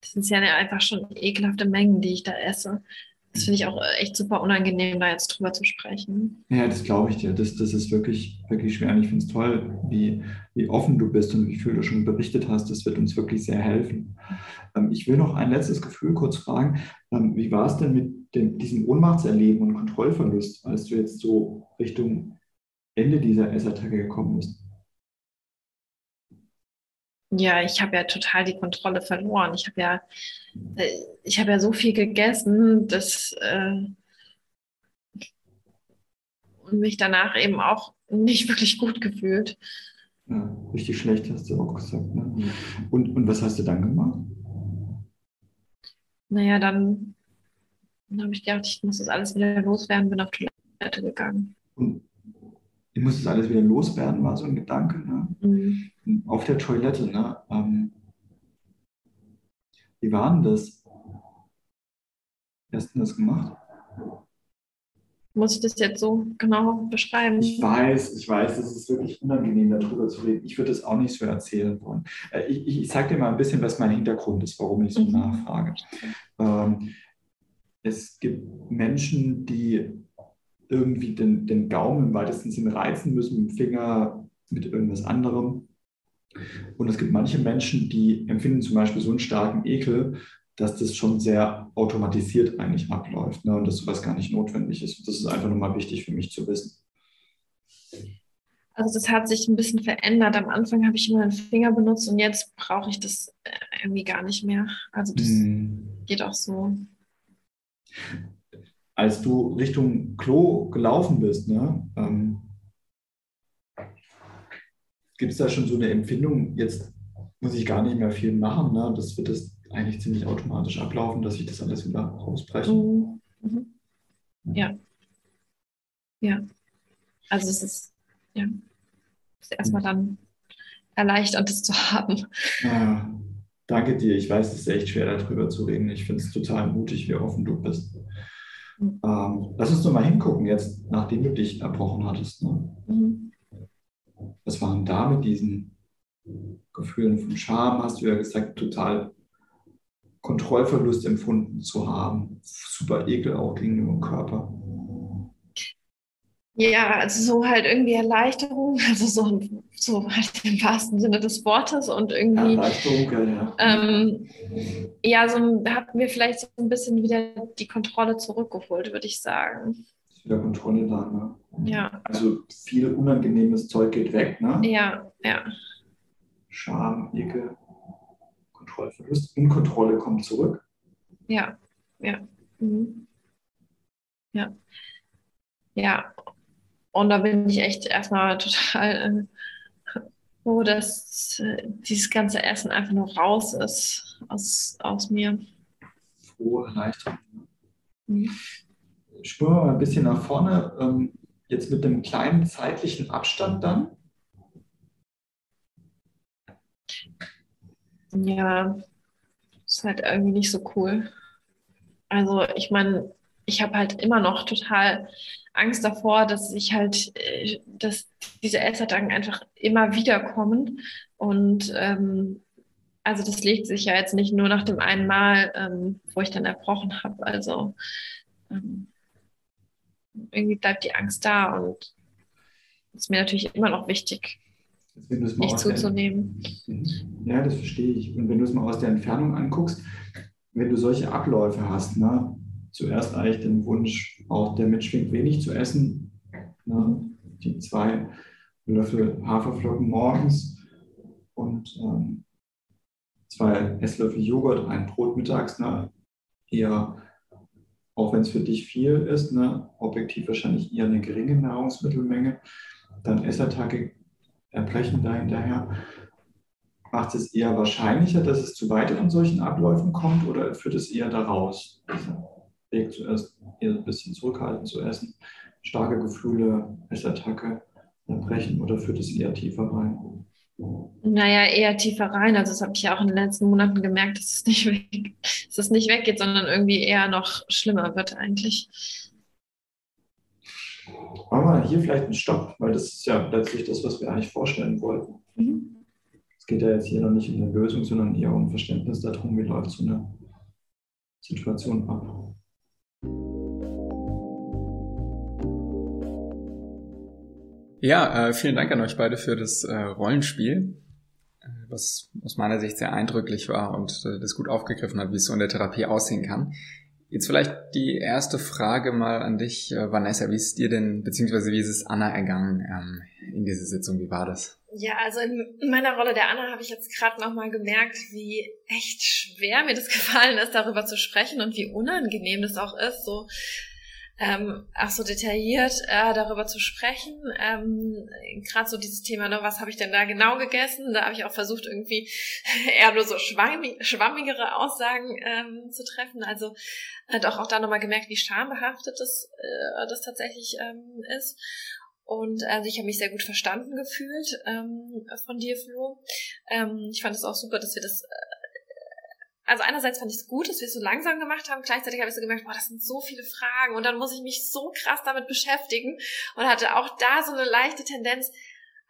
Das sind ja einfach schon ekelhafte Mengen, die ich da esse. finde ich auch echt super unangenehm, da jetzt drüber zu sprechen. Ja, das glaube ich dir. Das, das ist wirklich, wirklich schwer. Und ich finde es toll, wie, wie offen du bist und wie viel du schon berichtet hast. Das wird uns wirklich sehr helfen. Ähm, ich will noch ein letztes Gefühl kurz fragen. Ähm, wie war es denn mit dem, diesem Ohnmachtserleben und Kontrollverlust, als du jetzt so Richtung Ende dieser Essattacke gekommen bist? Ja, ich habe ja total die Kontrolle verloren. Ich habe ja, äh, ich habe ja so viel gegessen, dass äh, und mich danach eben auch nicht wirklich gut gefühlt. Ja, richtig schlecht hast du auch gesagt. Ne? Und, und was hast du dann gemacht? Naja, dann, dann habe ich gedacht, ich muss das alles wieder loswerden, bin auf Toilette gegangen. Und ich muss das alles wieder loswerden, war so ein Gedanke. Ne? Mhm auf der Toilette, ne? Ähm, wie war denn das? Wie hast du das gemacht? Muss ich das jetzt so genau beschreiben? Ich weiß, ich weiß, es ist wirklich unangenehm, darüber zu reden. Ich würde es auch nicht so erzählen wollen. Äh, ich, ich, ich sage dir mal ein bisschen, was mein Hintergrund ist, warum ich so mhm. nachfrage. Ähm, es gibt Menschen, die irgendwie den, den Gaumen im weitesten Sinne reizen müssen, mit dem Finger, mit irgendwas anderem. Und es gibt manche Menschen, die empfinden zum Beispiel so einen starken Ekel, dass das schon sehr automatisiert eigentlich abläuft ne? und dass sowas gar nicht notwendig ist. Das ist einfach nur mal wichtig für mich zu wissen. Also das hat sich ein bisschen verändert. Am Anfang habe ich immer einen Finger benutzt und jetzt brauche ich das äh, irgendwie gar nicht mehr. Also das hm. geht auch so. Als du Richtung Klo gelaufen bist, ne, ähm, gibt es da schon so eine Empfindung, jetzt muss ich gar nicht mehr viel machen, ne? das wird das eigentlich ziemlich automatisch ablaufen, dass ich das alles wieder rausbreche. Mhm. mhm. Ja. Ja. Also es ist, ja, ist erstmal dann erleichternd, das zu haben. Ja, danke dir. Ich weiß, es ist echt schwer, darüber zu reden. Ich finde es total mutig, wie offen du bist. Mhm. Ähm, lass uns doch mal hingucken, jetzt, nachdem du dich erbrochen hattest. Ne? Mhm. Was waren da mit diesen Gefühlen von Scham, hast du ja gesagt, total Kontrollverlust empfunden zu haben, super Ekel auch gegenüber dem Körper. Ja, also so halt irgendwie Erleichterung, also so, so halt im wahrsten Sinne des Wortes und irgendwie. Erleichterung, ja. Ähm, ja, so hatten wir vielleicht so ein bisschen wieder die Kontrolle zurückgeholt, würde ich sagen wieder Kontrolle da. Ne? Ja. Also viel unangenehmes Zeug geht weg. Ne? Ja, ja. Scham, Ekel, Kontrollverlust, Unkontrolle kommt zurück. Ja, ja. Mhm. Ja. Ja. Und da bin ich echt erstmal total äh, froh, dass äh, dieses ganze Essen einfach nur raus ist aus, aus mir. Frohe Erleichterung. Mhm spüren wir mal ein bisschen nach vorne, ähm, jetzt mit einem kleinen zeitlichen Abstand dann. Ja, ist halt irgendwie nicht so cool. Also ich meine, ich habe halt immer noch total Angst davor, dass ich halt, äh, dass diese Essattacken einfach immer wieder kommen. Und ähm, also das legt sich ja jetzt nicht nur nach dem einen Mal, ähm, wo ich dann erbrochen habe. Also ähm, irgendwie bleibt die Angst da und ist mir natürlich immer noch wichtig, nicht zuzunehmen. ja, das verstehe ich. Und wenn du es mal aus der Entfernung anguckst, wenn du solche Abläufe hast, ne, zuerst eigentlich den Wunsch, auch der mitschwingt, wenig zu essen, ne, die zwei Löffel Haferflocken morgens und ähm, zwei Esslöffel Joghurt, ein Brot mittags, ne, eher auch wenn es für dich viel ist, ne, objektiv wahrscheinlich eher eine geringe Nahrungsmittelmenge, dann Essattacke, Erbrechen dahinterher. Macht es eher wahrscheinlicher, dass es zu weiteren solchen Abläufen kommt oder führt es eher daraus, Weg zuerst eher ein bisschen zurückhalten zu essen, starke Gefühle, Essattacke, Erbrechen oder führt es eher tiefer rein? Naja, eher tiefer rein. Also das habe ich ja auch in den letzten Monaten gemerkt, dass es nicht weg, dass es nicht weggeht, sondern irgendwie eher noch schlimmer wird eigentlich. Machen wir hier vielleicht einen Stopp, weil das ist ja letztlich das, was wir eigentlich vorstellen wollten. Mhm. Es geht ja jetzt hier noch nicht um eine Lösung, sondern eher um Verständnis darum, wie läuft so eine Situation ab. Ja, äh, vielen Dank an euch beide für das äh, Rollenspiel, äh, was aus meiner Sicht sehr eindrücklich war und äh, das gut aufgegriffen hat, wie es so in der Therapie aussehen kann. Jetzt vielleicht die erste Frage mal an dich, äh, Vanessa. Wie ist dir denn, beziehungsweise wie ist es Anna ergangen ähm, in dieser Sitzung? Wie war das? Ja, also in meiner Rolle der Anna habe ich jetzt gerade nochmal gemerkt, wie echt schwer mir das gefallen ist, darüber zu sprechen und wie unangenehm das auch ist, so ähm, auch so detailliert äh, darüber zu sprechen. Ähm, Gerade so dieses Thema, ne, was habe ich denn da genau gegessen? Da habe ich auch versucht, irgendwie eher nur so schwammig, schwammigere Aussagen ähm, zu treffen. Also äh, doch auch da nochmal gemerkt, wie schambehaftet das, äh, das tatsächlich ähm, ist. Und also ich habe mich sehr gut verstanden gefühlt ähm, von dir, Flo. Ähm, ich fand es auch super, dass wir das äh, also einerseits fand ich es gut, dass wir es so langsam gemacht haben, gleichzeitig habe ich so gemerkt, boah, das sind so viele Fragen und dann muss ich mich so krass damit beschäftigen und hatte auch da so eine leichte Tendenz,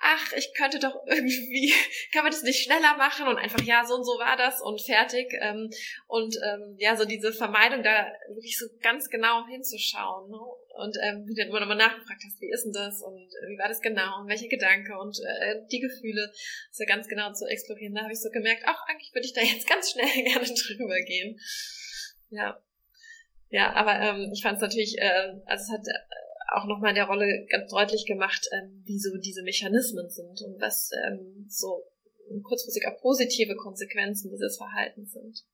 ach, ich könnte doch irgendwie, kann man das nicht schneller machen und einfach, ja, so und so war das und fertig. Ähm, und ähm, ja, so diese Vermeidung, da wirklich so ganz genau hinzuschauen. Ne? Und ähm, wie du dann immer nochmal nachgefragt hast, wie ist denn das und äh, wie war das genau und welche Gedanke und äh, die Gefühle, so ganz genau zu explorieren. Da habe ich so gemerkt, ach, eigentlich würde ich da jetzt ganz schnell gerne drüber gehen. Ja. Ja, aber ähm, ich fand es natürlich, äh, also es hat äh, auch nochmal in der Rolle ganz deutlich gemacht, ähm, wie so diese Mechanismen sind und was ähm, so kurzfristig auch positive Konsequenzen dieses Verhaltens sind.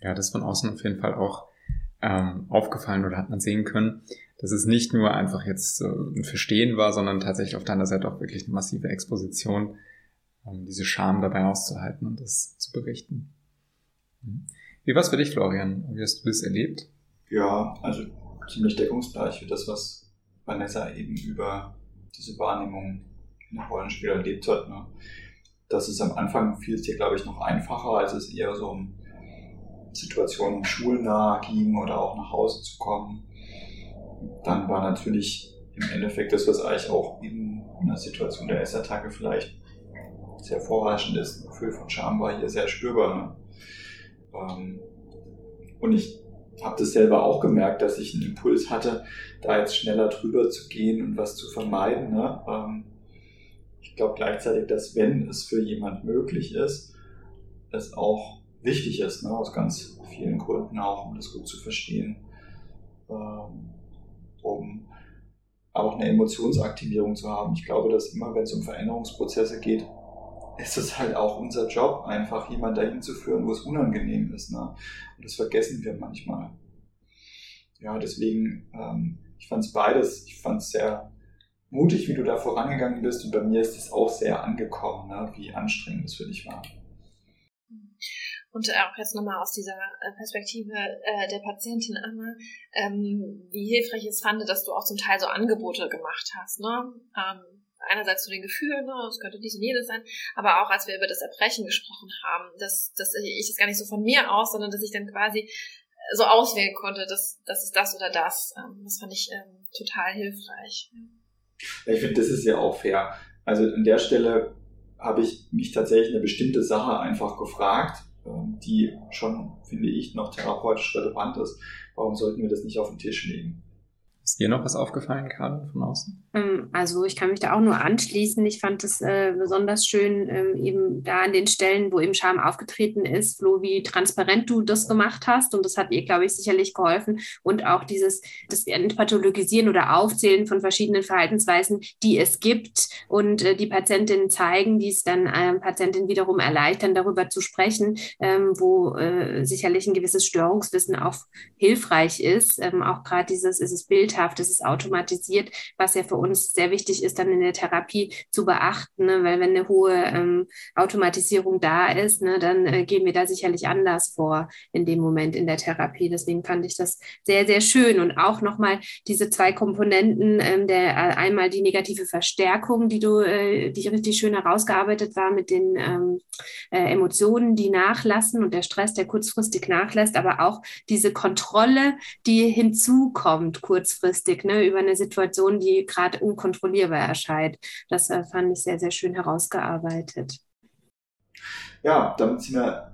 Ja, das von außen auf jeden Fall auch ähm, aufgefallen oder hat man sehen können, dass es nicht nur einfach jetzt äh, ein Verstehen war, sondern tatsächlich auf deiner Seite auch wirklich eine massive Exposition, um diese Scham dabei auszuhalten und das zu berichten. Mhm. Wie war es für dich, Florian? Wie hast du das erlebt? Ja, also ziemlich deckungsgleich für das, was Vanessa eben über diese Wahrnehmung in der Rollenspiel erlebt hat. Ne? Das ist am Anfang dir, glaube ich, noch einfacher, als es eher so um Situationen schulnah ging oder auch nach Hause zu kommen. Dann war natürlich im Endeffekt das, was eigentlich auch in einer Situation der Essattacke vielleicht sehr vorherrschend ist. Ein Gefühl von Scham war hier sehr spürbar. Ne? Ähm, und ich habe das selber auch gemerkt, dass ich einen Impuls hatte, da jetzt schneller drüber zu gehen und was zu vermeiden. Ne? Ähm, ich glaube gleichzeitig, dass wenn es für jemand möglich ist, es auch wichtig ist, ne, aus ganz vielen Gründen auch, um das gut zu verstehen, ähm, um auch eine Emotionsaktivierung zu haben. Ich glaube, dass immer, wenn es um Veränderungsprozesse geht, ist es halt auch unser Job, einfach jemand dahin zu führen, wo es unangenehm ist. Ne? Und das vergessen wir manchmal. Ja, deswegen, ähm, ich fand es beides, ich fand es sehr mutig, wie du da vorangegangen bist und bei mir ist es auch sehr angekommen, ne? wie anstrengend es für dich war. Und auch jetzt nochmal aus dieser äh, Perspektive äh, der Patientin Anna, ähm, wie hilfreich es fand, dass du auch zum Teil so Angebote gemacht hast. Ne? Ähm, einerseits zu den Gefühlen, ne, es könnte dies und jenes sein, aber auch als wir über das Erbrechen gesprochen haben, dass, dass ich das gar nicht so von mir aus, sondern dass ich dann quasi so auswählen konnte, dass das ist das oder das. Ähm, das fand ich ähm, total hilfreich. Ich finde, das ist ja auch fair. Also an der Stelle habe ich mich tatsächlich eine bestimmte Sache einfach gefragt die schon, finde ich, noch therapeutisch relevant ist. Warum sollten wir das nicht auf den Tisch legen? Ist dir noch was aufgefallen, Karl, von außen? Ähm, also ich kann mich da auch nur anschließen. Ich fand es äh, besonders schön, ähm, eben da an den Stellen, wo eben Scham aufgetreten ist, Flo, wie transparent du das gemacht hast. Und das hat ihr, glaube ich, sicherlich geholfen. Und auch dieses das Entpathologisieren oder Aufzählen von verschiedenen Verhaltensweisen, die es gibt und äh, die Patientinnen zeigen, die es dann ähm, Patientinnen wiederum erleichtern, darüber zu sprechen, ähm, wo äh, sicherlich ein gewisses Störungswissen auch hilfreich ist. Ähm, auch gerade dieses, ist es Bild bildhaft, es ist automatisiert, was ja für uns sehr wichtig ist, dann in der Therapie zu beachten, ne? weil wenn eine hohe ähm, Automatisierung da ist, ne, dann äh, gehen wir da sicherlich anders vor in dem Moment in der Therapie. Deswegen fand ich das sehr, sehr schön und auch nochmal diese zwei Komponenten, ähm, der äh, einmal die negative Verstärkung, die du, äh, die richtig schön herausgearbeitet war mit den ähm, äh, Emotionen, die nachlassen und der Stress, der kurzfristig nachlässt, aber auch diese Kontrolle, die hinzukommt kurzfristig ne, über eine Situation, die gerade unkontrollierbar erscheint. Das äh, fand ich sehr, sehr schön herausgearbeitet. Ja, damit sind wir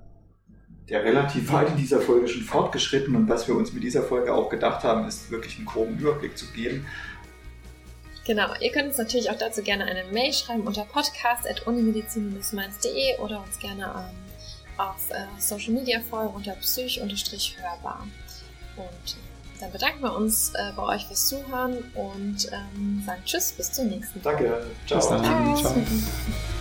ja relativ weit in dieser Folge schon fortgeschritten und was wir uns mit dieser Folge auch gedacht haben, ist wirklich einen groben Überblick zu geben. Genau, ihr könnt uns natürlich auch dazu gerne eine Mail schreiben unter podcast.unimedizin-mainz.de oder uns gerne ähm, auf äh, Social Media folgen unter psych-hörbar. Und dann bedanken wir uns äh, bei euch fürs Zuhören und ähm, sagen Tschüss, bis zum nächsten Mal. Danke, ciao. Bis dann. Ciao. ciao.